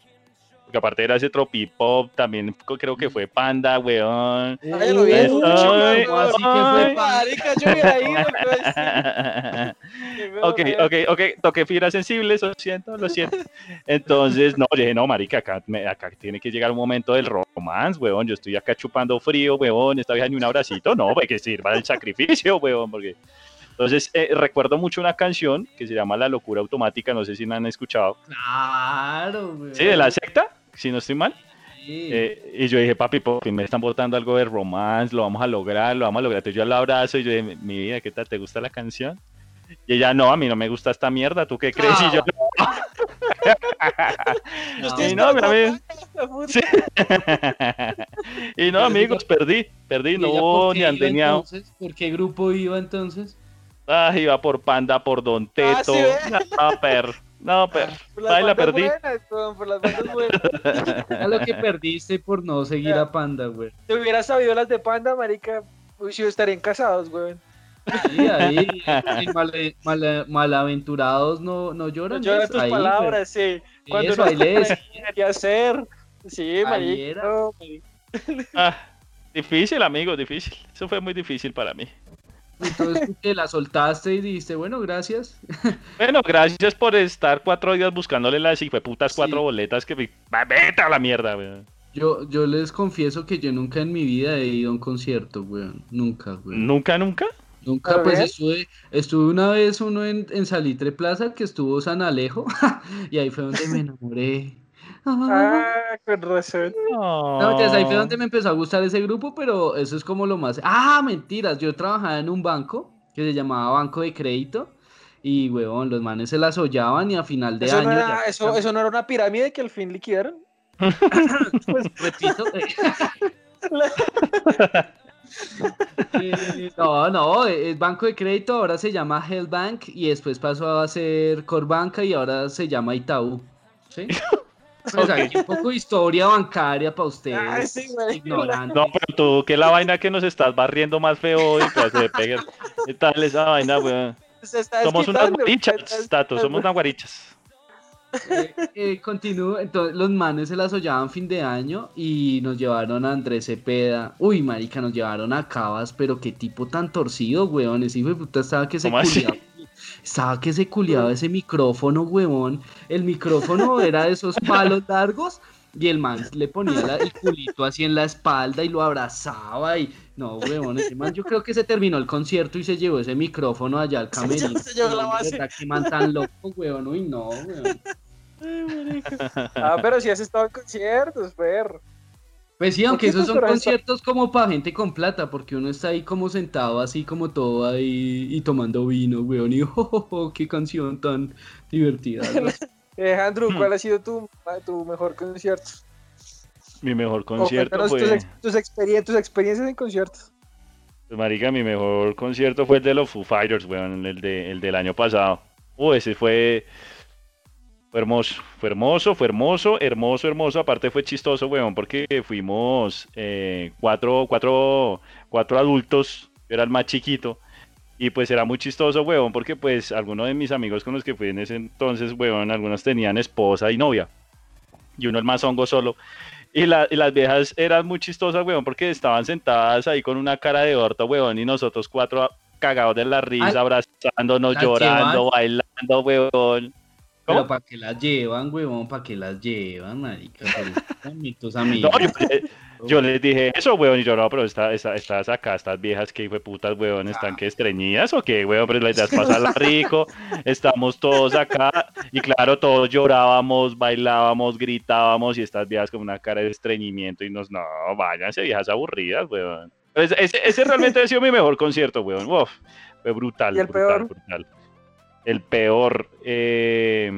Porque aparte era ese tropipop, también creo que fue Panda, weón. Ay, lo vi Ay, mucho, ay, weón. así que fue pues. (laughs) Ok, ok, ok, toqué fibra sensible, lo siento, lo siento. Entonces, no, yo dije, no, marica, acá, me- acá tiene que llegar un momento del romance, weón, yo estoy acá chupando frío, weón, esta vieja ni un abracito, no, pues que sirva el sacrificio, weón, porque... Entonces, eh, recuerdo mucho una canción que se llama La Locura Automática, no sé si la han escuchado. Claro, güey. Sí, de la secta, si no estoy mal. Sí. Eh, y yo dije, papi, por fin me están botando algo de romance, lo vamos a lograr, lo vamos a lograr. Entonces yo la abrazo y yo dije, mi vida, ¿qué tal? ¿Te gusta la canción? Y ella, no, a mí no me gusta esta mierda, ¿tú qué crees? Y yo, estoy y no, mi amigo. Sí. y no, amigos, perdí, perdí, ¿Y no hubo ni andeñado. ¿Por qué grupo iba entonces? Ah, iba por Panda, por Don Ah, Teto. no, per, no, per. Por las Ahí la perdí. buenas, por las bandas buenas. (laughs) A lo que perdiste por no seguir a Panda, güey. Si hubiera sabido las de Panda, marica, uy, si estarían casados, weón. Sí, ahí, en male- mala- malaventurados no, no lloran. ¿ves? tus Ahí, palabras, sí. güey. Cuando Eso, no quería hacer. Sí, marica. no. Ah, (laughs) difícil, amigos, difícil. Eso fue muy difícil para mí. Entonces que la soltaste y dijiste, bueno, gracias. (laughs) Bueno, gracias por estar cuatro días buscándole las putas Sí. cuatro boletas que me... Vete a la mierda, weón. Yo, yo les confieso que yo nunca en mi vida he ido a un concierto, weón. Nunca, weón. Nunca, nunca. Nunca, A pues estuve, estuve una vez uno en, en Salitre Plaza que estuvo San Alejo (laughs) y ahí fue donde me enamoré. Ah. Con razón. No, ya ahí fue donde me empezó a gustar ese grupo, pero eso es como lo más. Ah, mentiras, yo trabajaba en un banco que se llamaba Banco de Crédito y, weón, los manes se las hollaban y a final de Eso año. no, ya- era, eso, eso no era una pirámide que al fin liquidaron. (laughs) Pues repito. Eh, (laughs) no, no, el banco de crédito ahora se llama Hellbank y después pasó a ser Corbanca y ahora se llama Itaú. ¿Sí? (laughs) Pues aquí un poco de historia bancaria para Ah, ustedes. sí, güey. ignorantes. No, pero tú, que la vaina que nos estás barriendo más feo hoy, pues de pegar. ¿Qué tal esa vaina, weón? Se está Somos unas guarichas, Tato, somos unas guarichas. Eh, eh, continúo, entonces los manes se las hollaban fin de año y nos llevaron a Andrés Cepeda. Uy, marica, nos llevaron a Cabas, pero qué tipo tan torcido, weón. Ese hijo de puta estaba que se ¿Cómo así? culiaba. Estaba que se culiaba ese micrófono, weón. El micrófono era de esos palos largos y el man le ponía la- el culito así en la espalda y lo abrazaba y... No, weón, ese man yo creo que se terminó el concierto y se llevó ese micrófono allá al (laughs) camerino. se llevó la base. qué man tan loco, weón. Uy, no, weón. (laughs) Ah, pero si has estado en conciertos, perro. Pues sí, aunque esos son conciertos como para gente con plata, porque uno está ahí como sentado así como todo ahí y tomando vino, weón, y (laughs) oh, oh, oh, qué canción tan divertida. (laughs) Eh, Andrew, Hmm. ¿cuál ha sido tu, tu mejor concierto? Mi mejor O concierto tus, fue... ex- tus, experien- tus experiencias en conciertos. Pues, marica, mi mejor concierto fue el de los Foo Fighters, weón, el, de, el del año pasado. Uh, ese fue... Fue hermoso, fue hermoso, fue hermoso, hermoso, hermoso. Aparte fue chistoso, weón, porque fuimos eh, cuatro, cuatro, cuatro adultos. Yo era el más chiquito. Y pues era muy chistoso, weón, porque pues algunos de mis amigos con los que fui en ese entonces, weón, algunos tenían esposa y novia. Y uno el más hongo solo. Y, la- y las viejas eran muy chistosas, weón, porque estaban sentadas ahí con una cara de orto, weón, y nosotros cuatro cagados de la risa, Ay, abrazándonos, ¿las llorando, bailando, weón. ¿Cómo? Pero ¿para qué las llevan, huevón? ¿Para qué las llevan, marica? (laughs) Tus amigos. No, yo, yo les dije eso, weón, y yo no, pero está, está- estás acá, estas viejas que hijo de putas, weón, están que estreñidas o qué, weón, pero la idea es pasarla rico, estamos todos acá, y claro, todos llorábamos, bailábamos, gritábamos, y estas viejas con una cara de estreñimiento, y nos, no, váyanse, viejas aburridas, weón. Ese, ese- ese realmente ha sido mi mejor concierto, weón, Uf, fue brutal, ¿Y el brutal, peor? brutal. El peor, eh,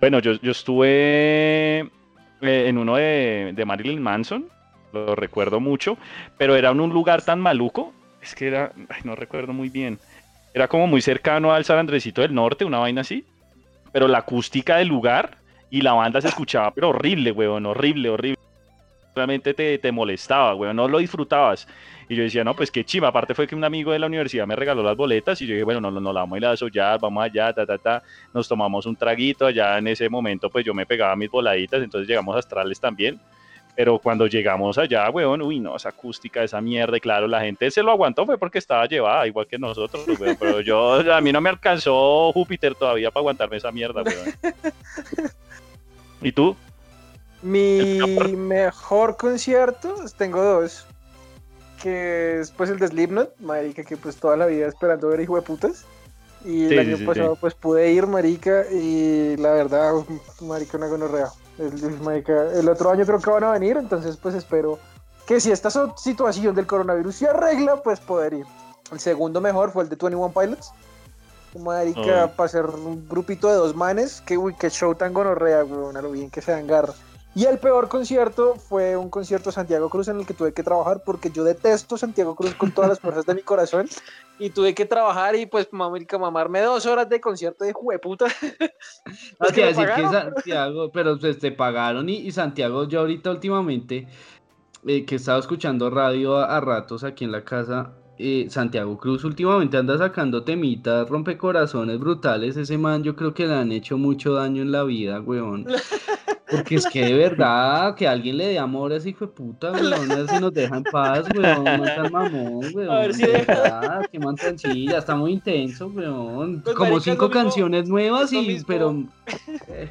bueno, yo, yo estuve eh, en uno de, de Marilyn Manson, lo recuerdo mucho, pero era en un lugar tan maluco, es que era, ay, no recuerdo muy bien, era como muy cercano al San Andresito del Norte, una vaina así, pero la acústica del lugar y la banda se escuchaba, pero horrible, weón, horrible, horrible. Realmente te, te molestaba, weón, no lo disfrutabas. Y yo decía, no, pues qué chiva. Aparte fue que un amigo de la universidad me regaló las boletas y yo dije, bueno, no, no, no la vamos a ir a desollar, vamos allá, ta, ta, ta. Nos tomamos un traguito allá en ese momento, pues yo me pegaba mis voladitas, entonces llegamos a Astrales también. Pero cuando llegamos allá, weón, uy, no, esa acústica, esa mierda, y claro, la gente se lo aguantó, fue porque estaba llevada, igual que nosotros, weón, pero yo, a mí no me alcanzó Júpiter todavía para aguantarme esa mierda, weón. (laughs) ¿Y tú? Mi mejor concierto, tengo dos. Que es pues el de Slipknot, marica, que pues toda la vida esperando ver hijo de putas. Y Sí, el año sí, pasado sí. pues pude ir, marica, y la verdad, marica, una gonorrea. El, el, marica, el otro año creo que van a venir, entonces pues espero que si esta situación del coronavirus se arregla, pues poder ir. El segundo mejor fue el de 21 Pilots. Marica, Oh. para ser un grupito de dos manes, que uy, qué show tan gonorrea, weón, a lo bien que se dan garra. Y el peor concierto fue un concierto de Santiago Cruz en el que tuve que trabajar porque yo detesto Santiago Cruz con todas las fuerzas de mi corazón (laughs) y tuve que trabajar y pues marica, mamarme dos horas de concierto de jueputa. (laughs) No te decir que. Santiago, pero pues te pagaron y, y Santiago, yo ahorita últimamente, eh, que he estado escuchando radio a, a ratos aquí en la casa, eh, Santiago Cruz últimamente anda sacando temitas, rompecorazones brutales, ese man yo creo que le han hecho mucho daño en la vida, weón. Porque es que de verdad, que alguien le dé amor a ese hijo de puta, weón, a ver si nos deja en paz, weón, no tan mamón, weón. A ver si de deja. verdad, qué man tan está muy intenso, weón. Pues, Como cinco mismo- canciones nuevas y, pero... (laughs) eh,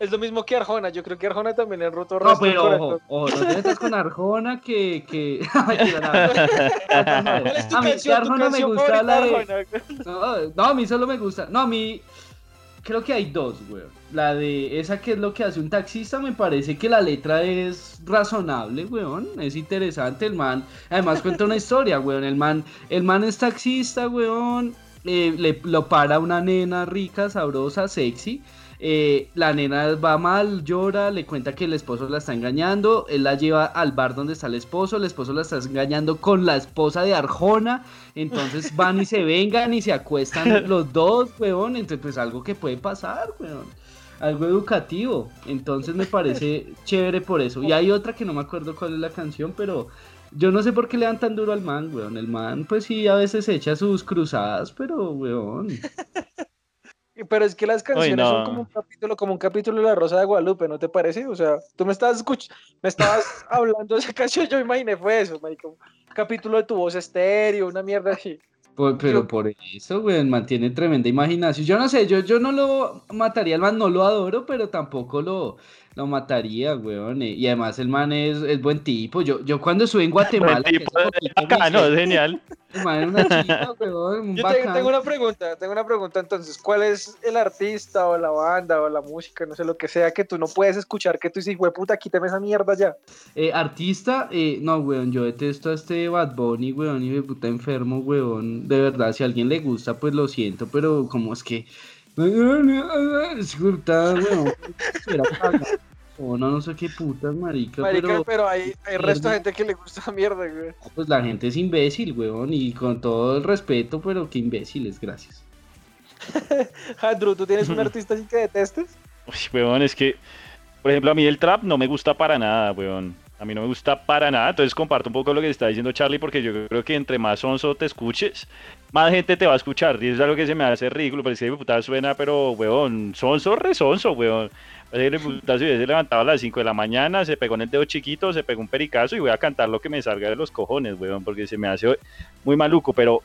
Es lo mismo que Arjona, yo creo que Arjona también han roto No, pero ojo, ojo, no te metas con Arjona que... que... (laughs) Mentira, no. ¿Cuál es tu A mí, tu Arjona me canción gusta la de? (laughs) No, no, a mí solo me gusta. No, a mí creo que hay dos, weón. La de esa que es lo que hace un taxista, me parece que la letra es razonable, weón. Es interesante el man. Además cuenta una historia, weón. El man, el man es taxista, weón. eh, le lo para una nena rica, sabrosa, sexy. Eh, la nena va mal, llora, le cuenta que el esposo la está engañando, él la lleva al bar donde está el esposo, el esposo la está engañando con la esposa de Arjona, entonces van y se vengan y se acuestan (laughs) los dos, weón, entonces pues algo que puede pasar, weón, algo educativo, entonces me parece (laughs) chévere por eso, y hay otra que no me acuerdo cuál es la canción, pero yo no sé por qué le dan tan duro al man, weón, el man pues sí a veces echa sus cruzadas, pero weón... (laughs) Pero es que las canciones no. son como un capítulo, como un capítulo de La Rosa de Guadalupe, ¿no te parece? O sea, tú me estabas escuchando, me estabas (laughs) hablando de esa canción, yo imaginé fue eso, marica, un capítulo de tu voz estéreo, una mierda así. Por- pero Yo- por eso, güey, mantiene tremenda imaginación. Yo no sé, yo, yo no lo mataría al man, no lo adoro, pero tampoco lo, lo mataría, weón. eh, Y además el man es, es buen tipo. Yo, yo cuando estuve en Guatemala, Buen tipo, me bacano, hice- es genial. el man era una (laughs) chica, weón, un Yo bacán. tengo una pregunta, tengo una pregunta entonces, ¿cuál es el artista o la banda o la música, no sé, lo que sea que tú no puedes escuchar, que tú dices, güey, puta, quítame esa mierda ya? Eh, artista, eh, no, weón, yo detesto a este Bad Bunny, weón, y de puta enfermo, weón. De verdad, si a alguien le gusta, pues lo siento, pero como es que. Es puta, weón. estuviera cagado. O no, no sé qué putas, marica, Marica, pero, pero hay, hay resto de gente que le gusta mierda, güey. pues la gente es imbécil, weón, y con todo el respeto, pero qué imbéciles, gracias. (laughs) Andrew, ¿tú tienes un (laughs) artista así que detestes? Uy, weón, es que, por ejemplo, a mí el trap no me gusta para nada, weón. A mí no me gusta para nada, entonces comparto un poco lo que está diciendo Charlie, porque yo creo que entre más sonso te escuches, más gente te va a escuchar. Y eso es algo que se me hace ridículo, pero si puta suena, pero, weón, sonso, resonso, weón. Ese puta se hubiese levantado a las 5 de la mañana, se pegó en el dedo chiquito, se pegó un pericazo y voy a cantar lo que me salga de los cojones, weón, porque se me hace muy maluco, pero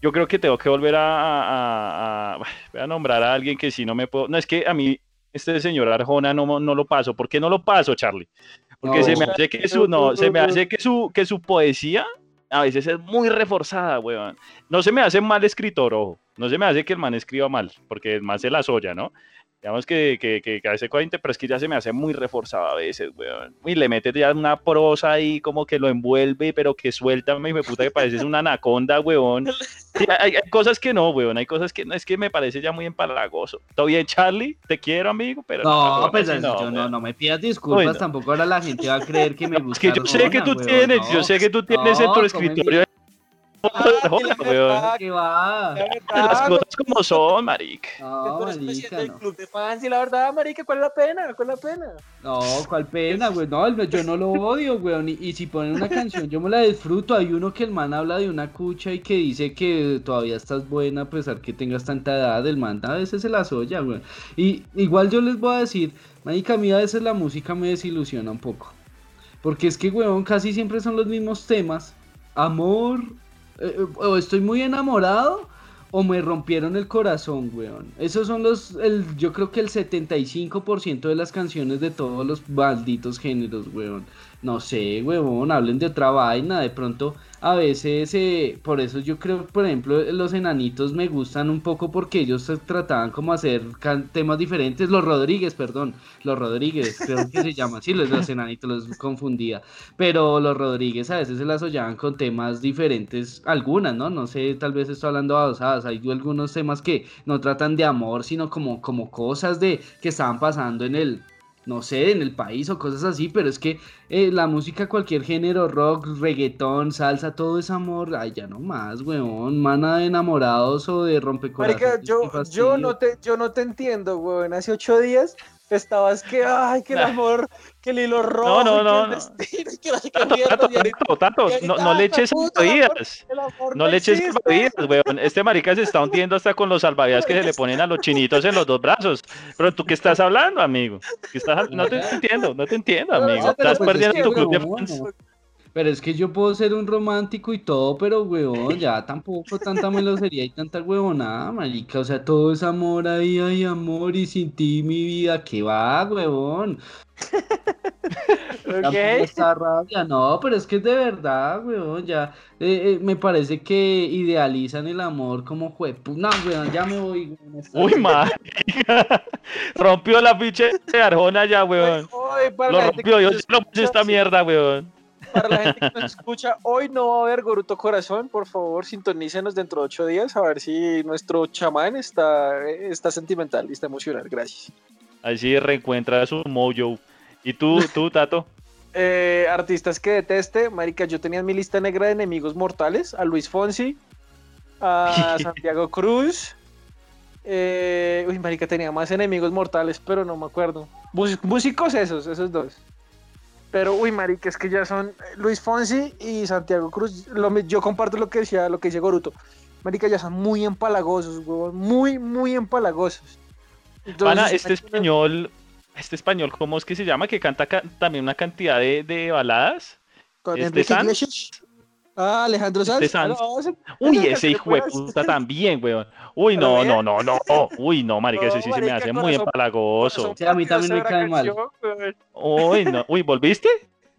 yo creo que tengo que volver a, a- a- voy a nombrar a alguien que si no me puedo, no es que a mí este señor Arjona no, no lo paso, ¿por qué no lo paso, Charlie? Porque No. se me hace que su, no, se me hace que su, que su poesía a veces es muy reforzada, weón. No se me hace mal escritor, ojo, no se me hace que el man escriba mal, porque el man se la soya, ¿no? Digamos que, que, que, que hace 40, pero es que ya se me hace muy reforzado a veces, weón. Y le mete ya una prosa ahí como que lo envuelve, pero que suelta, me puta que pareces una anaconda, weón. (laughs) Sí, hay, hay cosas que no, weón. Hay cosas que no, es que me parece ya muy empalagoso. ¿Todo bien, Charlie? Te quiero, amigo, pero No, Arjona pues sí yo no, no me pidas disculpas, Uy, no. tampoco ahora la gente va a creer que me (laughs) Es gusta. que yo sé que tú weón, tienes, no. yo sé que tú tienes en No, tu ¿cómo escritorio Ah, weón. ¿Qué va? la Las cosas como son, marica. No, marica, no. club de fans y la verdad, marica, ¿cuál es la pena? ¿Cuál es la pena? No, cuál pena, güey. No, yo no lo odio, güey. Y, y si ponen una canción, yo me la disfruto. Hay uno que el man habla de una cucha y que dice que todavía estás buena a pesar que tengas tanta edad. El man a veces se la soya, güey. Y igual yo les voy a decir, marica, a mí a veces la música me desilusiona un poco. Porque es que, weón, casi siempre son los mismos temas. Amor, eh, eh, o estoy muy enamorado o me rompieron el corazón, weón. Esos son los, el, yo creo que el 75% de las canciones de todos los malditos géneros, weón. No sé, weón, hablen de otra vaina. De pronto, a veces, eh, por eso yo creo, por ejemplo, los enanitos me gustan un poco porque ellos trataban como hacer temas diferentes. Los Rodríguez, perdón, los Rodríguez, creo que se llaman. Sí, los, los enanitos los confundía. Pero los Rodríguez a veces se las ollaban con temas diferentes, algunas, ¿no? No sé, tal vez estoy hablando a osadas. Hay algunos temas que no tratan de amor, sino como, como cosas de que estaban pasando en el, no sé, en el país o cosas así, pero es que eh, la música, cualquier género, rock, reggaetón, salsa, todo es amor. Ay, ya no más, weón. Mana de enamorados o de rompecorazones. Marica, yo, yo, no te, yo no te entiendo, weón. Hace ocho días estabas que, ay, que el amor, que el hilo rojo, no, destino, que Tato, tato, tato, no, no le eches salvavidas. No le eches salvavidas, weón. Este marica se está hundiendo hasta con los salvavidas que se le (laughs) ponen a los chinitos en los dos brazos. Pero tú qué estás hablando, amigo? ¿Qué estás- No te entiendo, no te entiendo, amigo. Estás pues es perdiendo que, tu club de fans. Pero es que yo puedo ser un romántico y todo, pero weón, ya tampoco tanta melosería y tanta huevonada, marica. O sea, todo es amor ahí, hay amor y sin ti mi vida, ¿qué va, huevón? Tampoco Ok. está rabia, no, pero es que es de verdad, weón, ya eh, eh, me parece que idealizan el amor como juepu. No, weón, ya me voy. weón, Uy, marica. (laughs) Rompió la ficha de Arjona ya, weón. Para Lo rompió, yo lo puse esta mierda, weón. Para la gente que nos escucha, hoy no va a haber Goruto Corazón. Por favor, sintonícenos dentro de ocho días a ver si nuestro chamán está, está sentimental y está emocional. Gracias. Así reencuentra su mojo. ¿Y tú, tú, Tato? (laughs) Eh, artistas que deteste, marica, yo tenía en mi lista negra de enemigos mortales a Luis Fonsi, a (laughs) Santiago Cruz. eh, uy, marica, tenía más enemigos mortales, pero no me acuerdo. Mús- músicos esos, esos dos. Pero, uy, marica, es que ya son Luis Fonsi y Santiago Cruz. Lo yo comparto lo que decía, lo que dice Goruto. Marica, ya son muy empalagosos, huevón, muy, muy empalagosos. Entonces, Pana, este español, este español, ¿cómo es que se llama? Que canta ca- también una cantidad de, de baladas. con este Sanz. Ah, Alejandro Sanz. Este Ah, Sanz. no, ese- Uy, ese hijo de sí. puta también, weón. Uy, no, no, no, no. (laughs) Uy, no, marica, ese sí se me hace muy empalagoso. Sí, a mí también me cae mal. Uy, no. Uy, ¿volviste?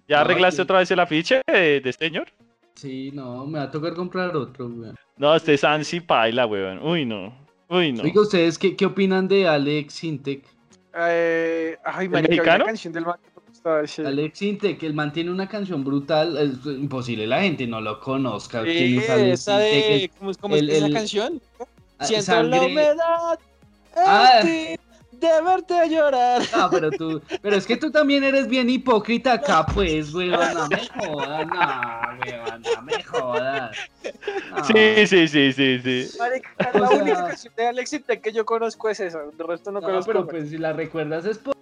¿Ya arreglaste sí. otra vez el afiche de, de este señor? Sí, no, me va a tocar comprar otro, weón. No, este Sansi paila, weón. Uy, no. Uy, no. Oiga, ¿ustedes qué, qué opinan de Alex Intec? Eh, ay, marica, había mexicano? canción del man que me gustaba, sí. Alex Intec, el man tiene una canción brutal, es imposible la gente no lo conozca. Sí, ¿Quién es Alex esa de, El- ¿cómo, es- cómo el- es esa el- canción? ah, Siento la sangre- humedad en Ah. De verte llorar. Ah, pero tú, pero es que tú también eres bien hipócrita acá, pues, weón, no me jodas, no, weón, no me jodas. No. Sí, sí, sí, sí, sí. Marica, O la sea- única canción de Alex Intec que yo conozco es esa, de resto no, No, conozco. pero pues si la recuerdas es por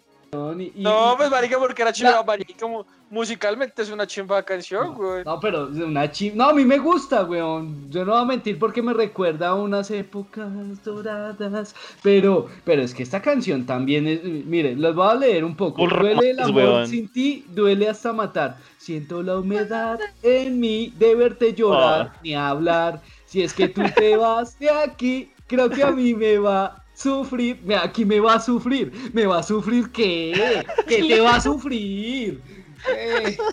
Y- No, pues marica, porque era chimba, La- marica, como musicalmente es una chimba canción, güey. No, pero es una chim... No, a mí me gusta, weón. Yo no voy a mentir porque me recuerda a unas épocas doradas. Pero, pero es que esta canción también es... Miren, les voy a leer un poco. Duele el amor weón. sin ti, duele hasta matar. Siento la humedad en mí de verte llorar Ah. ni hablar. Si es que tú te vas de aquí, creo que a mí me va a sufrir. Me- Aquí me va a sufrir. ¿Me va a sufrir qué? ¿Qué te va a sufrir? Eh. (laughs)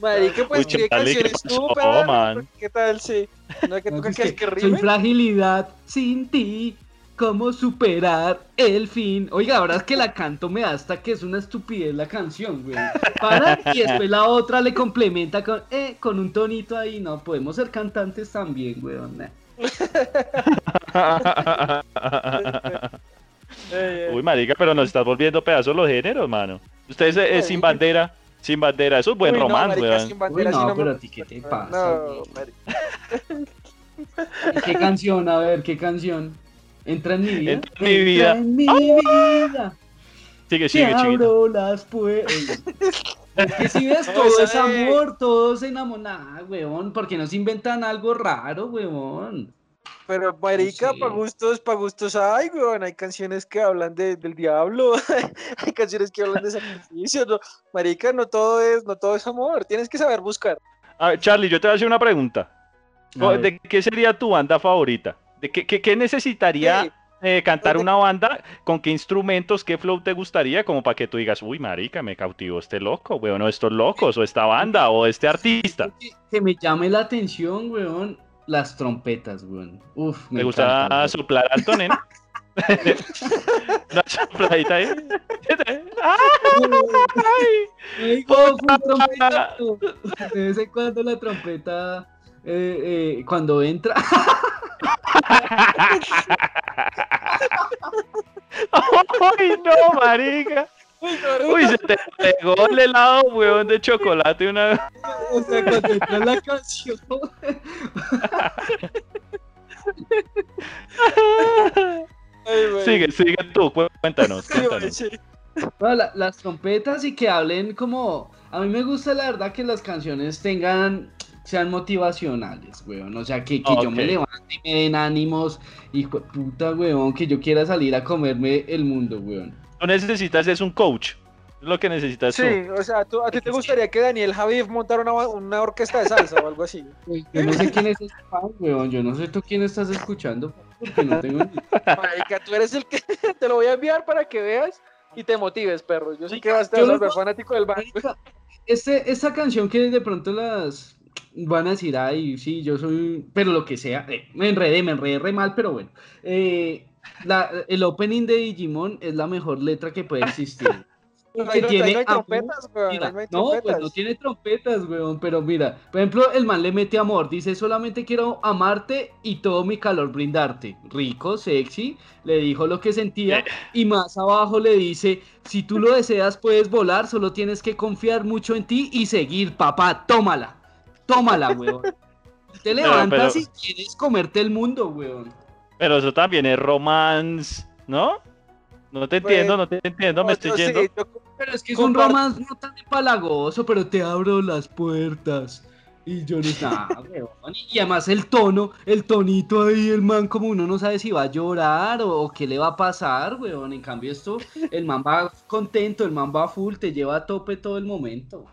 Marica, pues Uy, qué chale, ¿qué canciones tú, pasó, perro? man? ¿Qué tal? Sí. No hay que No, tocar es que es que soy fragilidad sin ti. ¿Cómo superar el fin? Oiga, ahora es que la canto me da hasta que es una estupidez la canción, güey. Para y después la otra le complementa con, eh, con un tonito ahí. No, podemos ser cantantes también, güey. Eh, Uy, marica, pero nos estás volviendo pedazos los géneros, mano. Ustedes eh, sin bandera, sin bandera, eso es buen uy, no, romance, marica, weón. sin bandera, Uy, sí no, me pero a gusta. ti, ¿qué te pasa, No, güey? marica. ¿Qué canción? A ver, ¿qué canción? Entra en mi vida. Entra en mi vida. en mi vida. Sigue, Te sigue, chiquita. abro las puertas. Es que si ves, todo es amor, todo se enamora, weón. porque no se inventan algo raro, weón? Pero marica, Sí. para gustos, para gustos hay, weón. Hay canciones que hablan de, del diablo, (laughs) hay canciones que hablan de sacrificio, no, marica, no todo es, no todo es amor, tienes que saber buscar. A ver, Charlie, yo te voy a hacer una pregunta. ¿De qué sería tu banda favorita? ¿De qué, qué- qué necesitaría Sí, eh, cantar ¿dónde- una banda? ¿Con qué instrumentos, qué flow te gustaría? Como para que tú digas, uy, marica, me cautivó este loco, weón, o estos locos, o esta banda, o este artista. Que- Que me llame la atención, weón, las trompetas, weón. Uf, me ¿Te gusta encanta, soplar alto, nena? (laughs) Una sopladita ahí. Ay, De vez en cuando la trompeta, eh, eh, cuando entra, (laughs) ¡Ay, no, marica! Uy, Uy, se te pegó el helado, weón, de chocolate una vez. o sea, cuando la canción. ay. Sigue, sigue tú, cu- cuéntanos, cuéntanos. sí. No, la- las trompetas y que hablen como... A mí me gusta la verdad que las canciones tengan... Sean motivacionales, weón. O sea, que, que yo me levante y me den ánimos. Hijo de puta, weón. Que yo quiera salir a comerme el mundo, weón. Tú necesitas es un coach. Es lo que necesitas Sí, o sea, ¿tú- ¿a ti te gustaría que Daniel Javif montara una, una orquesta de salsa o algo así? (laughs) Yo no sé quién es ese fan, weón. Yo no sé tú quién estás escuchando. Porque no tengo ni... Marica, tú eres el que (laughs) te lo voy a enviar para que veas y te motives, perro. Yo sé que vas a Yo no- fanático del band. Marica, Este, esta canción que de pronto las van a decir, ay, sí, yo soy, pero lo que sea, eh, me enredé, me enredé re mal, pero bueno. Eh, la- el opening de Digimon es la mejor letra que puede existir. (laughs) No, tiene no hay amor, trompetas, weón. Mira, no hay no, pues no tiene trompetas, weón, pero mira, por ejemplo, el man le mete amor, dice solamente quiero amarte y todo mi calor brindarte. Rico, sexy, le dijo lo que sentía y más abajo le dice, si tú lo deseas puedes volar, solo tienes que confiar mucho en ti y seguir, papá, tómala, tómala, weón. Te levantas pero- y quieres comerte el mundo, weón. Pero eso también es romance, ¿no? No te Pues, entiendo, no te entiendo, me No, estoy yo sí, yendo. yo- Pero es que es Comparte- un romance no tan empalagoso, pero te abro las puertas. Y yo no nada, (laughs) weón. Y además el tono, el tonito ahí, el man como uno no sabe si va a llorar o, o qué le va a pasar, weón. En cambio esto, el man va contento, el man va full, te lleva a tope todo el momento.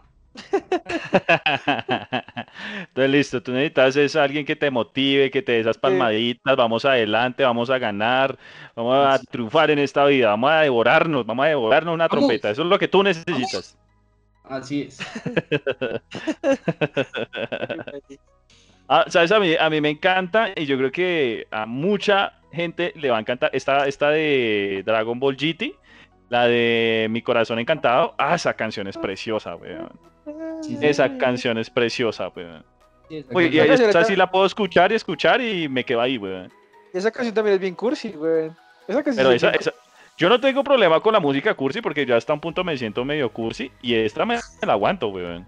Entonces, listo, tú necesitas es alguien que te motive, que te dé esas palmaditas, vamos adelante, vamos a ganar, vamos a triunfar en esta vida, vamos a devorarnos, vamos a devorarnos una Vamos. trompeta, eso es lo que tú necesitas. Así es. (laughs) Ah, sabes, a mí, a mí me encanta y yo creo que a mucha gente le va a encantar esta, esta de Dragon Ball GT, la de Mi Corazón Encantado. Ah, esa canción es preciosa, weón. Sí, sí, Esa canción es preciosa, weón. sí, esa Uy, y esa está- sí la puedo escuchar y escuchar y me quedo ahí, weón. Esa canción también es bien cursi, güey. Esa canción Pero esa, es bien esa- yo no tengo problema con la música cursi porque yo hasta un punto me siento medio cursi y esta me, me la aguanto, weón.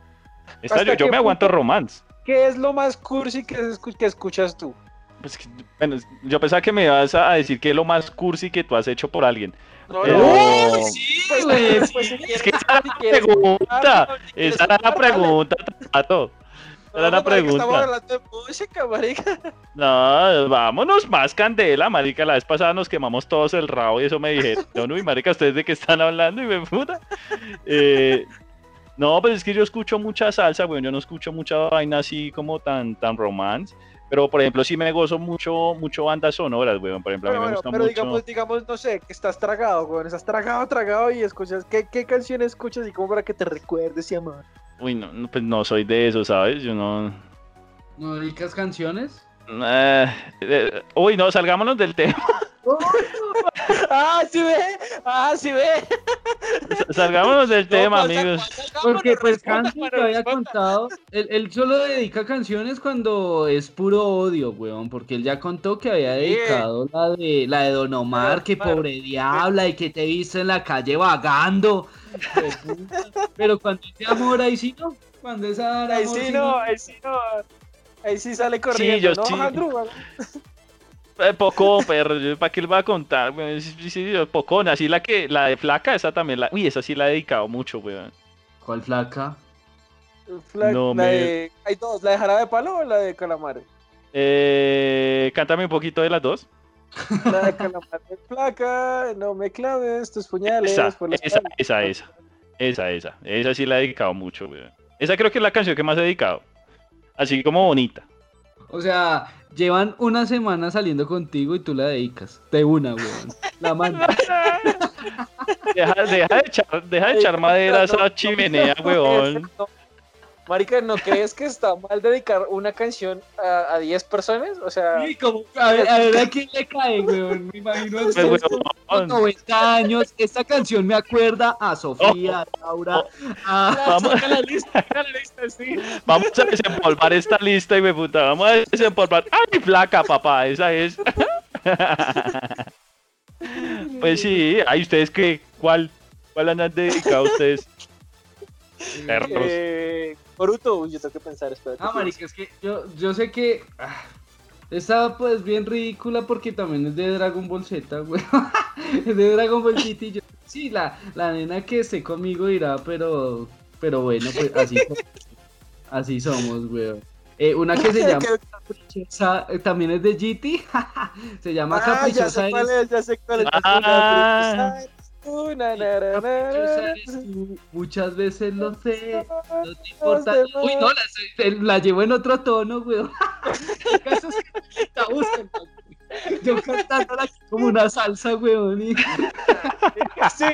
Esta ¿Hasta yo, yo me aguanto romance. ¿Qué es lo más cursi que escuchas tú? Pues, bueno, yo pensaba que me ibas a decir que es lo más cursi que tú has hecho por alguien. No, Pero- no. Sí, Pues, pues, si Es que esa era la pregunta. Esa era la pregunta, Tato. Esa era la No, marica, Estamos pregunta. hablando de música, marica. No, vámonos más candela, marica. La vez pasada nos quemamos todos el rabo y eso me dijeron, uy, marica, ¿ustedes de qué están hablando? Y me puta. Eh, no, pues es que yo escucho mucha salsa, weón. Yo no escucho mucha vaina así como tan, tan romance. Pero, por ejemplo, sí me gozo mucho, mucho bandas sonoras, weón. Por ejemplo, a mí Pero, me bueno, gusta pero mucho. digamos, digamos, no sé, que estás tragado, güey. Estás tragado, tragado y escuchas. ¿Qué, qué canción escuchas y como para que te recuerdes y amor? Uy, no, no, pues no soy de eso, ¿sabes? Yo no. ¿No dedicas canciones? Eh, eh, uy, no, salgámonos del tema. (laughs) ¡Ah, sí ve! ¡Ah, sí ve! Salgámonos del tema, amigos. Porque pues pero te había contado, él, él solo dedica canciones cuando es puro odio, weón, porque él ya contó que había dedicado la de la de Don Omar, que pobre diabla y que te he visto en la calle vagando. (laughs) Pero cuando es de amor ahí sí no, cuando es a Ahí sí no, ahí sí no. Ahí sí sale corriendo, yo ¿no, sí. Andrew? Eh, poco, pero ¿para qué le va a contar? weón? Sí, sí, sí, Pocón, así la que, la de flaca, esa también, la, uy, esa sí la he dedicado mucho, weón. ¿Cuál flaca? La, No la me- de, hay dos, ¿la de jarabe de palo o la de calamar? Eh, cántame un poquito de las dos. La de calamar de placa, no me claves tus puñales Esa, por esa, esa, esa, esa, esa sí la he dedicado mucho, weón. Esa creo que es la canción que más he dedicado. Así como bonita. O sea, llevan una semana saliendo contigo y tú la dedicas. De una, weón. La manda. Deja, deja de echar, deja de echar madera a esa (laughs) chimenea, weón. Marica, ¿no crees que está mal dedicar una canción a, a 10 personas? O sea, Sí, como, a ver, a ver a quién le cae, weón. Me imagino a Pues, ustedes weón, con 90 años. Esta canción me acuerda a Sofía, a Laura, a... Vamos, saca la lista, saca la lista, sí. vamos a desempolvar esta lista y me puta. Vamos a desempolvar. ¡Ay, flaca, papá! Esa es. (laughs) Pues sí, ¿hay ustedes qué? ¿Cuál? ¿Cuál han dedicado ustedes? Perros. Eh, Boruto, uy, yo tengo que pensar, espérate. Ah, marica, es que yo, yo sé que... ah, Está pues bien ridícula porque también es de Dragon Ball Z, weón. (laughs) es de Dragon Ball GT. Yo, sí, la, la nena que esté conmigo dirá, pero... Pero bueno, pues así, somos, así somos, weón. Eh, una que se (laughs) llama Caprichosa, eh, también es de GT. (laughs) se llama Ah, ya Caprichosa. sé cuál es, ya sé cuál es. Ah. Tú, na, Muchas veces lo sé. No te importa. Uy, no, la, la llevo en otro tono, weón. El (laughs) caso es que la buscan, güey. Yo cantándola como una salsa, weón. y- Sí.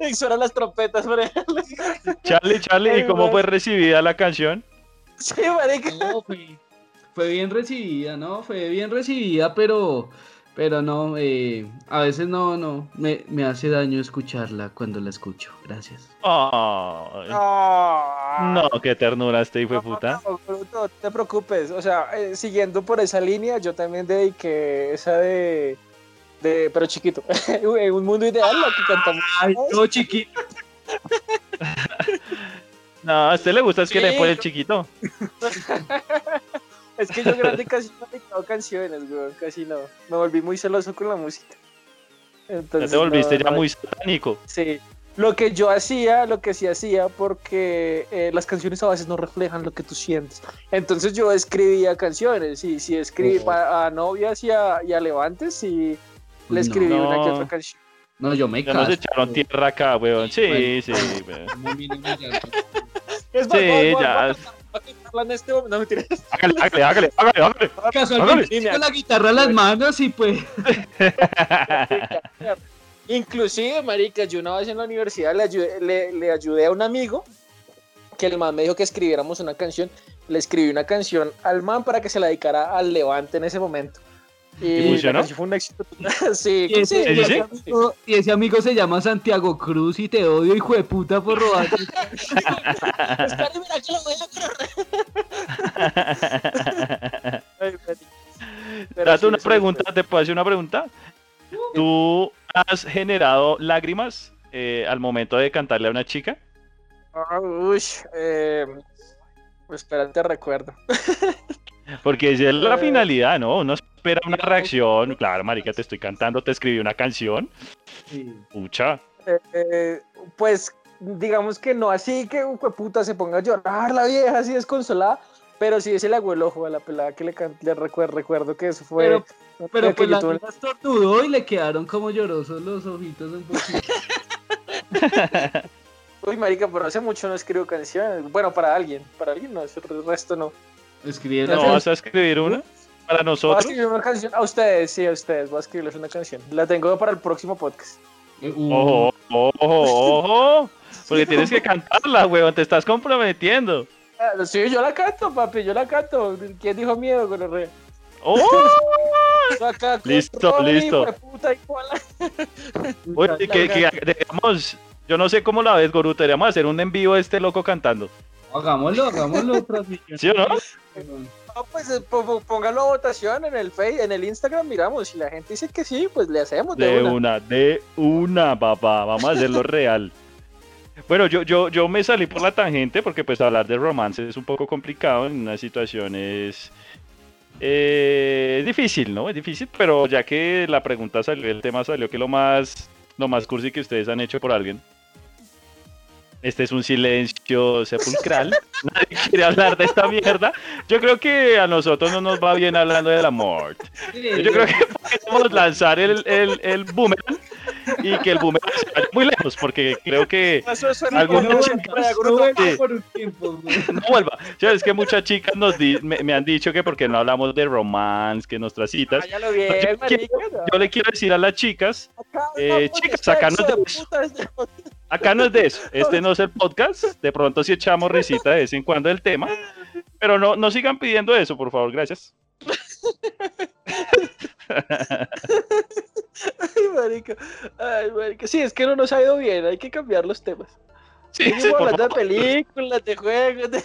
Y suenan las trompetas, ejemplo. Charlie, Charlie, ¿y cómo weón. fue recibida la canción? Sí, marica. No, fue, fue bien recibida, ¿no? Fue bien recibida, pero, pero no, eh, a veces no, no, me, me hace daño escucharla cuando la escucho. Gracias. Ah. no, qué ternura este hijo de puta. No, no, no te preocupes. O sea, eh, siguiendo por esa línea, yo también dediqué esa de. de pero chiquito. (laughs) En un mundo ideal, la que cantamos. Ay, no, chiquito. (laughs) No, a usted le gusta es que le Sí. pone el chiquito. (laughs) Es que yo grande casi no he dedicado canciones, weón. Casi no. Me volví muy celoso con la música. Ya Entonces, te volviste no, ya no, muy satánico. Sí. Lo que yo hacía, lo que sí hacía, porque eh, las canciones a veces no reflejan lo que tú sientes. Entonces yo escribía canciones, y si escribí Oh. a novias y a, y a levantes, y le escribí No. una que otra canción. No, yo me Ya nos echaron tierra acá, weón. Sí, Bueno. sí, (laughs) weón. Como mínimo ya. Es Sí, más, voy- voy ya. voy a en este momento. No, mentira. Hágale, hágale, hágale, hágale, hágale. Casualmente Hágale. con la guitarra en las manos y pues. (laughs) Inclusive, marica, yo una vez en la universidad le ayudé, le, le ayudé a un amigo que el man me dijo que escribiéramos una canción. Le escribí una canción al man para que se la dedicara al Levante en ese momento. ¿Y Y funcionó? la canción fue un éxito. (laughs) sí, Y ese, Sí, y sí, ese sí. amigo, y ese amigo se llama Santiago Cruz y te odio, hijo de puta, por robar. (laughs) Que lo voy a Date una pregunta, ¿te puedo hacer una pregunta? ¿Tú has generado lágrimas eh, al momento de cantarle a una chica? Ah, uy, eh, espérate, recuerdo. (laughs) Porque esa es la Eh. finalidad, ¿no? Uno espera una reacción. Claro, marica, te estoy cantando, te escribí una canción. Sí. Pucha. Eh, eh, pues digamos que no así que un puta se ponga a llorar la vieja así desconsolada, pero sí agüe el ojo a la pelada que le, le recuerdo, recuerdo que eso fue Pero- Pero que pues la tuve- estornudó y le quedaron como llorosos los ojitos un poquito. (laughs) Uy, marica, pero hace mucho no escribo canciones. Bueno, para alguien, para alguien no, el resto no. Escribe ¿No vas a escribir una para Voy a nosotros? escribir una canción a ustedes, sí, a ustedes, voy a escribirles una canción. La tengo para el próximo podcast. Eh, uh, Ojo, ojo, ojo. (laughs) Porque tienes que cantarla, weón. Te estás comprometiendo. Ah, Sí, yo la canto, papi, yo la canto. ¿Quién dijo miedo? ¡Oh! Con Listo, Rodri, listo. (laughs) y la- Oye, que, que, digamos, yo no sé cómo la ves, Goru. Deberíamos hacer un envío este loco cantando. Hagámoslo, hagámoslo. (laughs) transmisión. ¿Sí o no? No, pues eh, póngalo a votación en el Face, en el Instagram, miramos. Si la gente dice que sí, pues le hacemos de, De una. una, de una, papá. Vamos a hacerlo (laughs) real. Bueno, yo, yo, yo me salí por la tangente porque pues hablar de romance es un poco complicado en unas situaciones... eh, es difícil, ¿no? Es difícil, pero ya que la pregunta salió, el tema salió, que lo más, lo más cursi que ustedes han hecho por alguien. Este es un silencio sepulcral. (laughs) Nadie quiere hablar de esta mierda. Yo creo que a nosotros no nos va bien hablando del amor. Yo creo que podemos lanzar el, el, el boomerang y que el boomerang se vaya muy lejos, porque creo que Algún como No, no, no vuelva no es que muchas chicas nos di- me, me han dicho que porque no hablamos de romance, que nuestras citas. Váyalo bien, Yo quiero- marica. Yo le quiero decir a las chicas, Acá Eh, de chicas, sacanos de acá no es de eso. Este no es el podcast. De pronto sí echamos risita de vez en cuando del tema. Pero no, no sigan pidiendo eso, por favor. Gracias. Ay, marica. Ay, marica. Sí, es que no nos ha ido bien, hay que cambiar los temas. Sí, sí, hablando de películas, de juegos, de...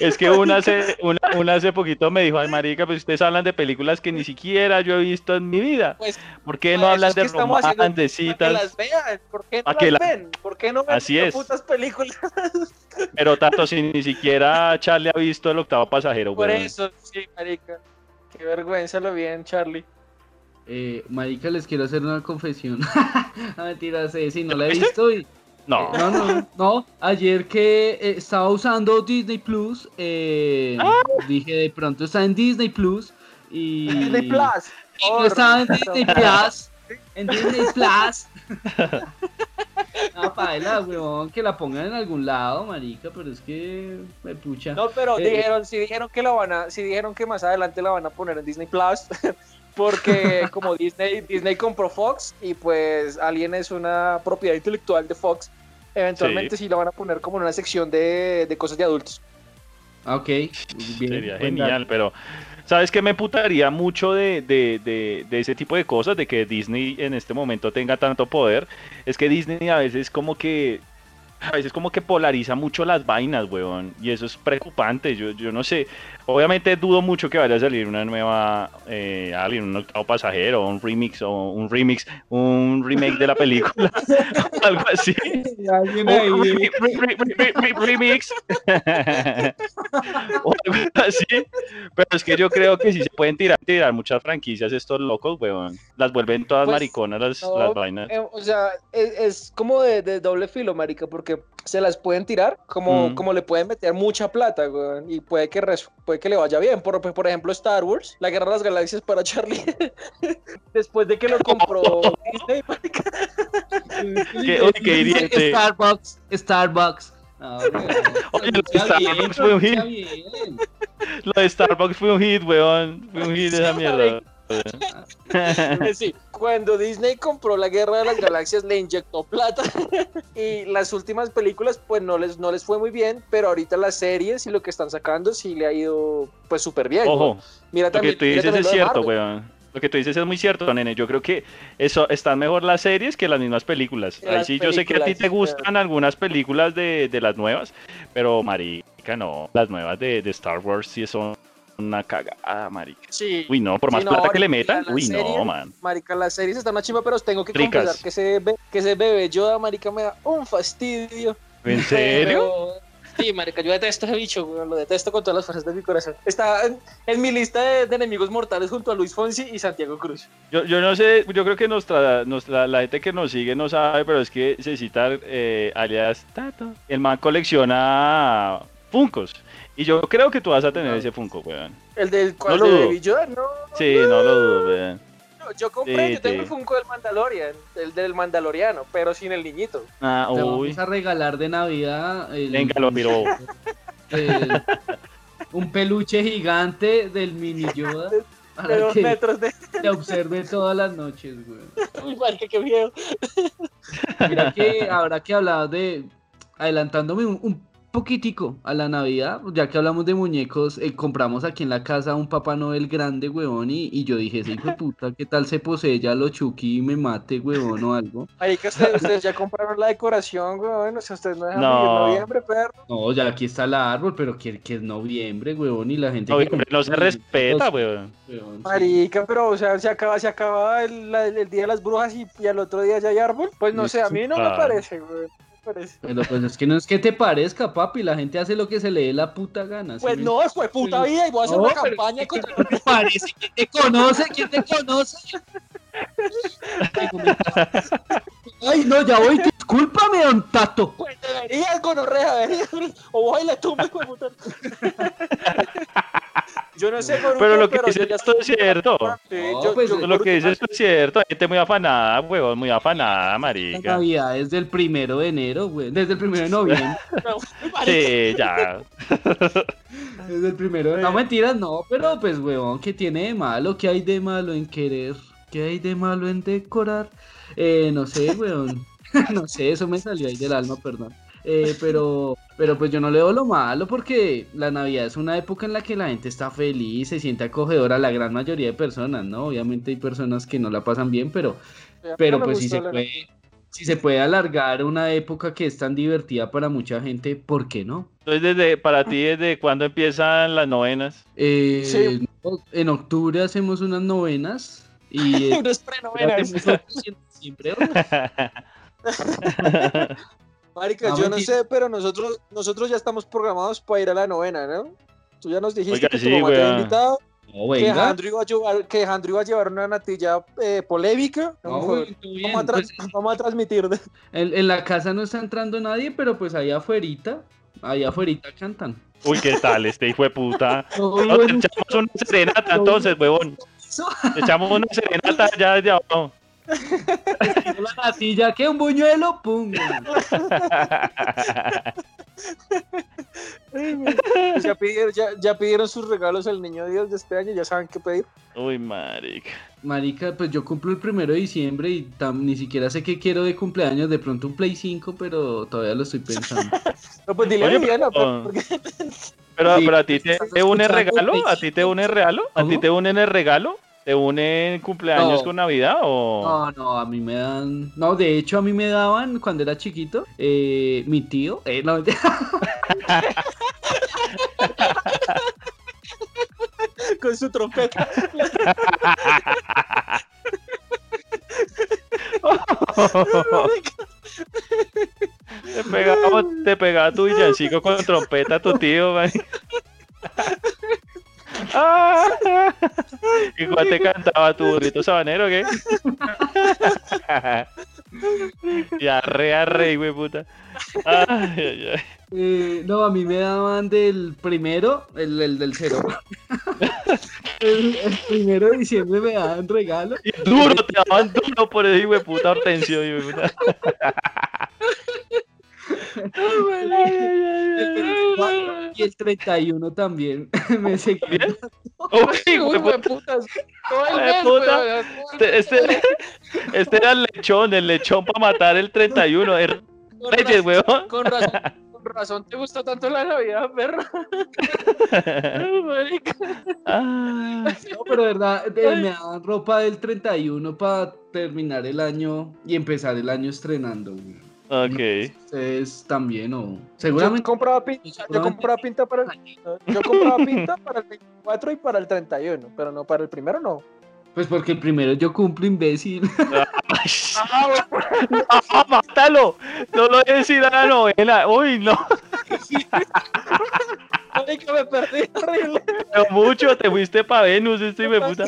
Es que una hace, una, una hace poquito me dijo, ay marica, pues ustedes hablan de películas que ni siquiera yo he visto en mi vida. Pues, ¿Por qué no Para eso hablan de romance, de Para que citas? las vean, ¿por qué no las que la- ven? ¿Por qué no ven Así es. putas películas? (laughs) Pero tanto si ni siquiera Charlie ha visto el octavo pasajero, Por eso, sí, marica. Qué vergüenza lo bien, Charlie. Eh, marica, les quiero hacer una confesión. (laughs) no, mentiras, eh, sí, no la he visto y... No. No, no, no. Ayer que eh, estaba usando Disney Plus, eh, Ah. dije de pronto está en Disney Plus y... Disney Plus. y no estaba en Disney Plus. En Disney Plus. Ah, paela, weón, que la pongan en algún lado, marica, pero es que me pucha. No, pero Eh, dijeron, sí dijeron que la van a, sí dijeron que más adelante la van a poner en Disney Plus, (laughs) porque como Disney, Disney compró Fox y pues Alien es una propiedad intelectual de Fox, eventualmente sí, la van a poner como en una sección de, de cosas de adultos. Ah, Ok, bien. Sería genial, pero ¿sabes qué me putaría mucho de, de, de, de ese tipo de cosas? De que Disney en este momento tenga tanto poder. Es que Disney a veces como que a veces como que polariza mucho las vainas, weón. Y eso es preocupante. Yo, yo no sé. Obviamente dudo mucho que vaya a salir una nueva eh, Alien, un octavo pasajero, un remix o un remix, un remake de la película. (laughs) algo así. (laughs) Alguien ahí, re- re- re- re- re- remix. (laughs) o algo así. Pero es que yo creo que sí se pueden tirar, tirar muchas franquicias estos locos, weón. Las vuelven todas Pues, mariconas las, no, las vainas. Eh, o sea, es, es como de, de doble filo, marica, porque se las pueden tirar como, Mm. como le pueden meter mucha plata, weón, y puede que, res- puede que le vaya bien. Por, por ejemplo, Star Wars, la Guerra de las Galaxias para Charlie, (laughs) después de que lo compró (laughs) Disney, marica. ¿Qué- oye, qué hiriente. Starbucks, Starbucks. No, weón, (laughs) Oye, lo de Starbucks fue un hit. Lo de Starbucks fue un hit, weón. Fue un hit esa mierda. Sí, cuando Disney compró la Guerra de las Galaxias le inyectó plata (laughs) y las últimas películas pues no les, no les fue muy bien, pero ahorita las series y lo que están sacando sí le ha ido pues súper bien. Ojo, ¿no? Mira lo que tú dices es cierto, weón. Lo que tú dices es muy cierto, nene. Yo creo que eso están mejor las series que las mismas películas. Que Ahí las sí, yo sé que a ti te gustan algunas películas de, de las nuevas, pero marica, no. Las nuevas de, de Star Wars sí son una cagada, marica. Sí, Uy, no, por Sí, más no, plata que le metan. Uy, serie- no, man. marica, las series están una chimba, pero tengo que Ricas. confesar que ese, be- que ese bebé Yoda, marica, me da un fastidio. ¿En serio? Pero- Sí, marica, yo detesto ese bicho, lo detesto con todas las fuerzas de mi corazón. Está en, en mi lista de, de enemigos mortales junto a Luis Fonsi y Santiago Cruz. Yo, yo no sé, yo creo que nuestra, nuestra, la gente que nos sigue no sabe, pero es que Cecita, eh, alias Tato, el man colecciona Funcos. Y yo creo que tú vas a tener ese Funko, weón. El del cual No lo de. Baby Yoda, no. Sí, no lo dudo, weón. Yo compré, Sí, yo tengo sí. el Funko del Mandalorian, el del Mandaloriano, pero sin el niñito. Ah, Te uy. vamos a regalar de Navidad el- Venga, lo miró. (laughs) el- un peluche gigante del mini Yoda De para dos que metros de. te observe todas las noches, güey. Uy, marica, qué miedo. Mira que ahora que hablabas de adelantándome un, un poquitico a la Navidad, ya que hablamos de muñecos, eh, compramos aquí en la casa un Papá Noel grande, huevón, y, y yo dije, ese hijo de puta, ¿qué tal se posee ya lo Chucky y me mate, huevón, o algo? Marica, ustedes, ustedes ya compraron la decoración, weón. O sea, ustedes no dejan No. vivir noviembre, perro. No, ya aquí está el árbol, pero que, que es noviembre, huevón, y la gente... que no se respeta, huevón, sí. Marica, pero o sea, se acaba, se acaba el, el día de las brujas y, y al otro día ya hay árbol. Pues no sé, a mí no me parece, güey. Parece. Pero pues es que no es que te parezca, papi, la gente hace lo que se le dé la puta gana. ¿sí Pues no, fue puta Sí. vida y voy a hacer No, una campaña es contra. ¿qué te parece? ¿Quién te conoce? ¿Quién te conoce? Ay, no, ya voy. Discúlpame, don Tato. Pues deberías, gonorrea, deberías. O voy y le tumbo, hijo de puta. Yo no sé, Goruto, Pero lo que dices es cierto. No, yo- pues, yo, lo que dices es cierto. Hay gente muy afanada, weón, muy afanada, La marica. Navidad es del primero de enero, güey. Desde el primero de noviembre. (laughs) Sí, ya. (laughs) Desde el primero de No, mentiras, no. Pero pues, weón, ¿qué tiene de malo? ¿Qué hay de malo en querer? ¿Qué hay de malo en decorar? Eh, no sé, weón. (laughs) no sé, eso me salió ahí del alma, perdón. Eh, pero, pero pues yo no le veo lo malo porque la Navidad es una época en la que la gente está feliz, se siente acogedora, la gran mayoría de personas, ¿no? Obviamente hay personas que no la pasan bien, pero, pero pues si se la- puede, si se puede alargar una época que es tan divertida para mucha gente, ¿por qué no? Entonces, desde, para ti, ¿desde cuándo empiezan las novenas? Eh, Sí. no, En octubre hacemos unas novenas y (laughs) eh, Unos prenovenas. diciembre, (laughs) Marica, No, yo no mentira. sé, pero nosotros, nosotros ya estamos programados para ir a la novena, ¿no? Tú ya nos dijiste Oiga, que tu sí, mamá te había weón. invitado, No, que. Andrew, iba a llevar, que Andrew iba a llevar una natilla eh, polémica. No, bien, vamos, a pues, vamos a transmitir. en, en la casa no está entrando nadie, pero pues ahí afuerita, ahí afuerita cantan. Uy, ¿qué tal este hijo de puta? (laughs) No, No, echamos una serenata entonces, huevón. echamos una serenata ya desde abajo. La natilla, que un buñuelo, pum. ya, pidieron, ya, ya pidieron sus regalos al niño Dios de este año, ya saben qué pedir. Uy, marica. Marica, pues yo cumplo el primero de diciembre y tam- ni siquiera sé qué quiero de cumpleaños, de pronto un Play 5, pero todavía lo estoy pensando. (laughs) No, pues dile a Oye, Viviana, pero- porque- Pero, Sí, (laughs) pero a ti te, une regalo, a ti te une regalo, a ti te unen el regalo, te une cumpleaños No. con Navidad o No, no, a mí me dan. No, de hecho, a mí me daban cuando era chiquito. eh, mi tío. Eh, no, (laughs) con su trompeta. te pegaba, te pegaba tu villancico con trompeta tu tío, man. Ah, ¿Y cuál te cantaba tu burrito sabanero o qué? (laughs) y arre, arre, güey, puta. Ay, ay, ay. eh, no, a mí me daban del primero, el, el del cero. el, el primero de diciembre me daban regalo. Y duro, te daban duro por ese hijo de puta Hortensio, hijo de puta. Y el 31 también (laughs) me. ¿Bien? Uy, Uy, puta. putas. Puta. Este, este, este era el lechón, el lechón para matar el 31. El Con Reyes, razón- weón. Con razón, (laughs) con razón te gusta tanto la Navidad, perro. (laughs) Ah, No, pero de verdad, me daban ropa del 31 para terminar el año y empezar el año estrenando. güey. Ok. Ustedes también, o Yo seguramente. compraba pinta, yo compraba pinta para el, yo compraba pinta para el 24 y para el 31, pero no para el primero no. Pues porque el primero yo cumplo, imbécil. Ay, (laughs) ¡Ah, (laughs) mátalo! No lo voy a decir a la novela. Uy, no. Marica, me perdí horrible. Pero mucho, te fuiste pa' Venus, este hijo de puta.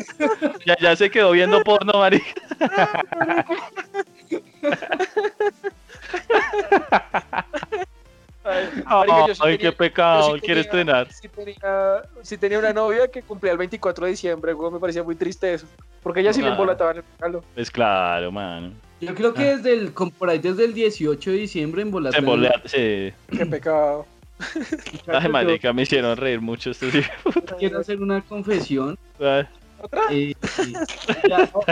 Ya, ya se quedó viendo porno, marica. (laughs) Ay, marica, yo sí Ay, tenía- qué pecado, yo sí quiere tenía- estrenar. Sí tenía, sí tenía una novia que cumplía el 24 de diciembre, güey, me parecía muy triste eso. Porque ella sí le Ah. embolataban el regalo. Pues claro, man. Yo creo que desde el, como por ahí desde el 18 de diciembre en bolas. Se embolea- sí. Qué pecado. (laughs) Ay, marica, me hicieron reír mucho estos hijos. Quiero hacer una confesión.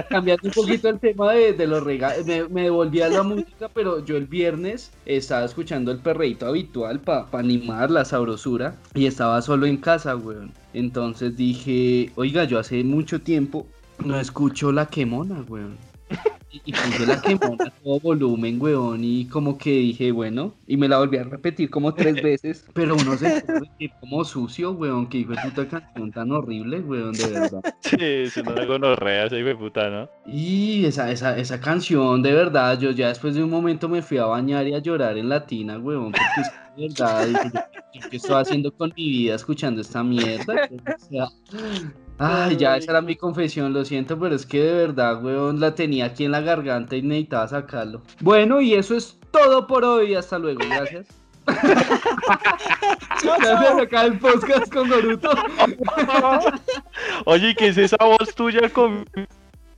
Cambiando un poquito el tema de, los regalos, me, me a la música, pero yo el viernes estaba escuchando el perreíto habitual para animar la sabrosura y estaba solo en casa, weón. Entonces dije, oiga, yo hace mucho tiempo no escucho la quemona, weón. (laughs) Y, y puse la quemona a todo volumen, weón, y como que dije, bueno, y me la volví a repetir como tres (laughs) veces, pero uno se puede sentir como sucio, weón, que hijo de puta canción tan horrible, weón, de verdad. (laughs) Sí, es una gonorrea, ese hijo de puta, ¿no? Y esa, esa, esa canción, de verdad, yo ya después de un momento me fui a bañar y a llorar en la tina, weón, porque es de verdad, yo qué estoy haciendo con mi vida escuchando esta mierda, o sea, ay, ya, esa era mi confesión, lo siento, pero es que de verdad, weón, la tenía aquí en la garganta y necesitaba sacarlo. Bueno, y eso es todo por hoy, hasta luego, gracias. (laughs) Gracias, acá el podcast con Boruto. (laughs) Oye, ¿qué es esa voz tuya con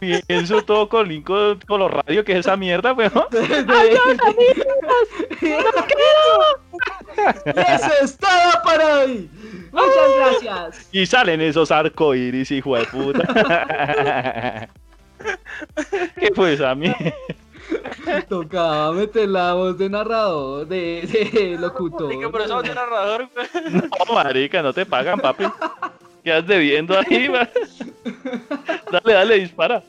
pienso todo con link con, con los radios? ¿Qué es esa mierda, weón? (laughs) Y (laughs) eso es todo por hoy. Muchas gracias. Y salen esos arcoíris, hijo de puta. (laughs) ¿Qué fue esa mierda? Tocaba meter la voz de narrador, de, de locutor. Marica, pero eso va a ser narrador. No, marica, no te pagan, papi. Quedas debiendo ahí, man. (laughs) Dale, dale, dispara.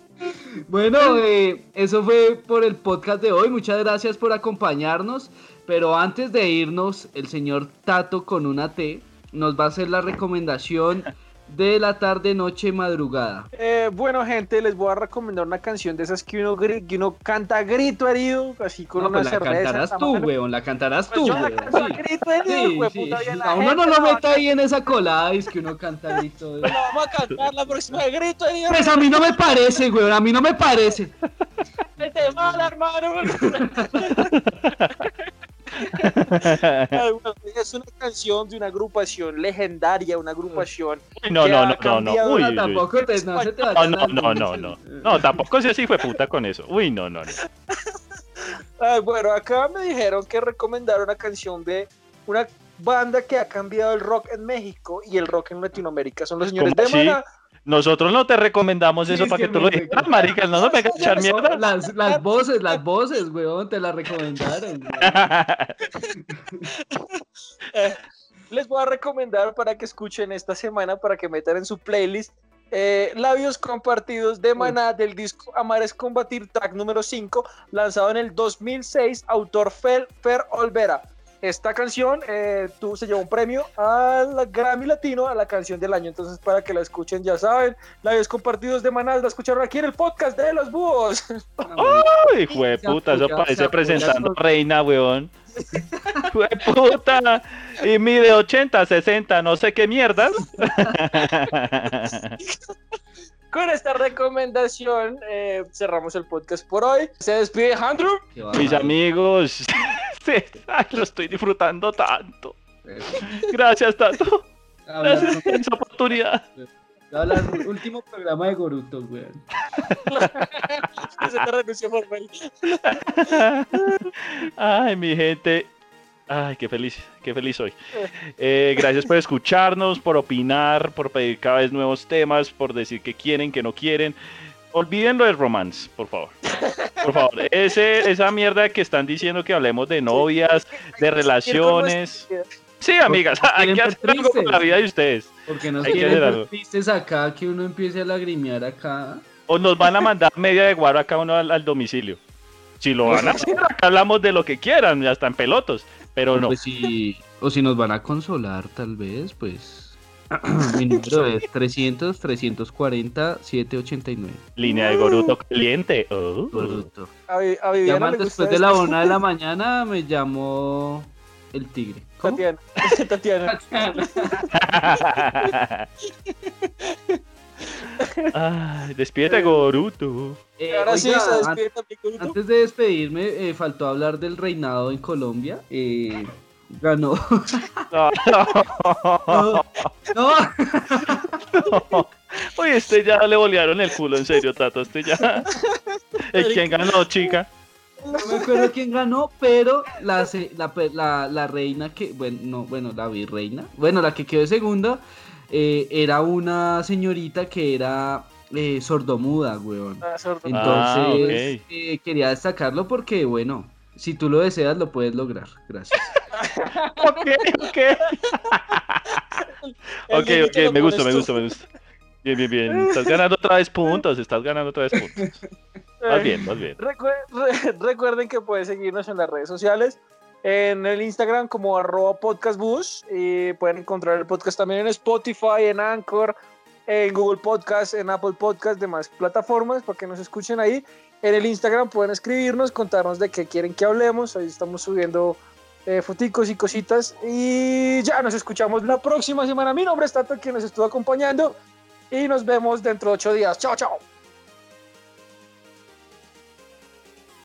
Bueno, eh, eso fue por el podcast de hoy. Muchas gracias por acompañarnos. Pero antes de irnos, el señor Tato con una T nos va a hacer la recomendación de la tarde, noche, madrugada. Eh, bueno, gente, les voy a recomendar una canción de esas que uno, que uno canta grito herido, así con No, una pues la cerveza. en cantarás la tú, weón. La cantarás Pues tú, yo la canto a Sí. grito herido, Sí, sí, puta, sí. bien la uno no lo la a meta ahí en esa colada, es que uno canta grito. la Vamos a cantar la próxima de grito herido. Pues a mí no me parece, weón. A mí no me parece. Vete mal, hermano. (laughs) Es una canción de una agrupación legendaria, una agrupación. Uy, no, que no, no, no, no. Uy, tampoco te, no se te No, no, no, no, no. No, tampoco seas hijo de puta con eso. Uy, no, no, no. Ay, bueno, acá me dijeron que recomendaron una canción de una banda que ha cambiado el rock en México y el rock en Latinoamérica. Son los señores ¿Cómo de así? Maná. Nosotros no te recomendamos Sí, eso es para que, que tú lo me- dijeras, marica. No nos vengas a echar mierda. Las, las voces, las voces, weón, te las recomendaron. (laughs) Eh, les voy a recomendar para que escuchen esta semana, para que metan en su playlist eh, Labios Compartidos de Maná del disco Amar es Combatir, track número 5, lanzado en el 2006, autor Fer, Fer Olvera. Esta canción eh, tú, se llevó un premio al Grammy Latino a la canción del año, entonces para que la escuchen ya saben, Labios Compartidos de Maná, la escucharon aquí en el podcast de los búhos. (laughs) Uy, puta, eso parece presentando reina, weón. (laughs) Puta. Y mide 80, 60, no sé qué mierdas. (laughs) Con esta recomendación eh, cerramos el podcast por hoy. Se despide Andrew. Mis amigos, (laughs) lo estoy disfrutando tanto. Gracias, Tato. Hablar Gracias por esa oportunidad. hablar- último programa de Goruto, weón. (laughs) Se te renunció por mail. (laughs) Ay, mi gente. Ay, qué feliz, qué feliz soy. (laughs) Eh, gracias por escucharnos, por opinar, por pedir cada vez nuevos temas, por decir que quieren, que no quieren. Olviden lo del romance, por favor. Por favor, (laughs) ese, esa mierda que están diciendo que hablemos de novias, de relaciones. Sí, amigas, hay que hacer algo con la vida de ustedes. Porque Hay que quieren tristes acá, que uno empiece a lagrimear acá. O nos van a mandar media de guaro a cada uno al, al domicilio. Si lo van a hacer, acá hablamos de lo que quieran, ya están pelotos. Pero no. Pues si, o si nos van a consolar, tal vez, pues. (clears throat) Mi número es 300 340 789. Línea de Goruto caliente. Oh. Goruto. A, a Viviana Llaman después de la esto. una de la (laughs) mañana, me llamó el tigre. ¿Cómo? Tatiana. (laughs) Tatiana. (laughs) (laughs) Ay, despídete, Goruto. Eh, Ahora sí, oiga, se an- despide también con un- antes de despedirme, eh, faltó hablar del reinado en Colombia. Eh, ganó. (laughs) No, No, no, (laughs) Oye, este ya le bolearon el culo, en serio, Tato. Este ya. ¿El quién ganó, chica? no me acuerdo quién ganó, pero la, la, pe- la, la reina que, bueno, no, bueno, la virreina, bueno, la que quedó de segunda, eh, era una señorita que era eh, sordomuda, weón. Ah. Entonces, Ah, eh, quería destacarlo porque, bueno, si tú lo deseas, lo puedes lograr. Gracias. (laughs) Ok, ok. (laughs) Ok, ok, me gusta, me gusta, me gusta. Bien, bien, bien. Estás ganando otra vez puntos, estás ganando otra vez puntos. Bien, vas bien. Recue- re- recuerden que pueden seguirnos en las redes sociales. En el Instagram como arroba podcastbus. Y pueden encontrar el podcast también en Spotify, en Anchor, en Google Podcast, en Apple Podcast, demás plataformas para que nos escuchen ahí. En el Instagram pueden escribirnos, contarnos de qué quieren que hablemos. Ahí estamos subiendo eh, y cositas. Y ya nos escuchamos la próxima semana. Mi nombre es Tato, quien nos estuvo acompañando. Y nos vemos dentro de ocho días. Chao, chao.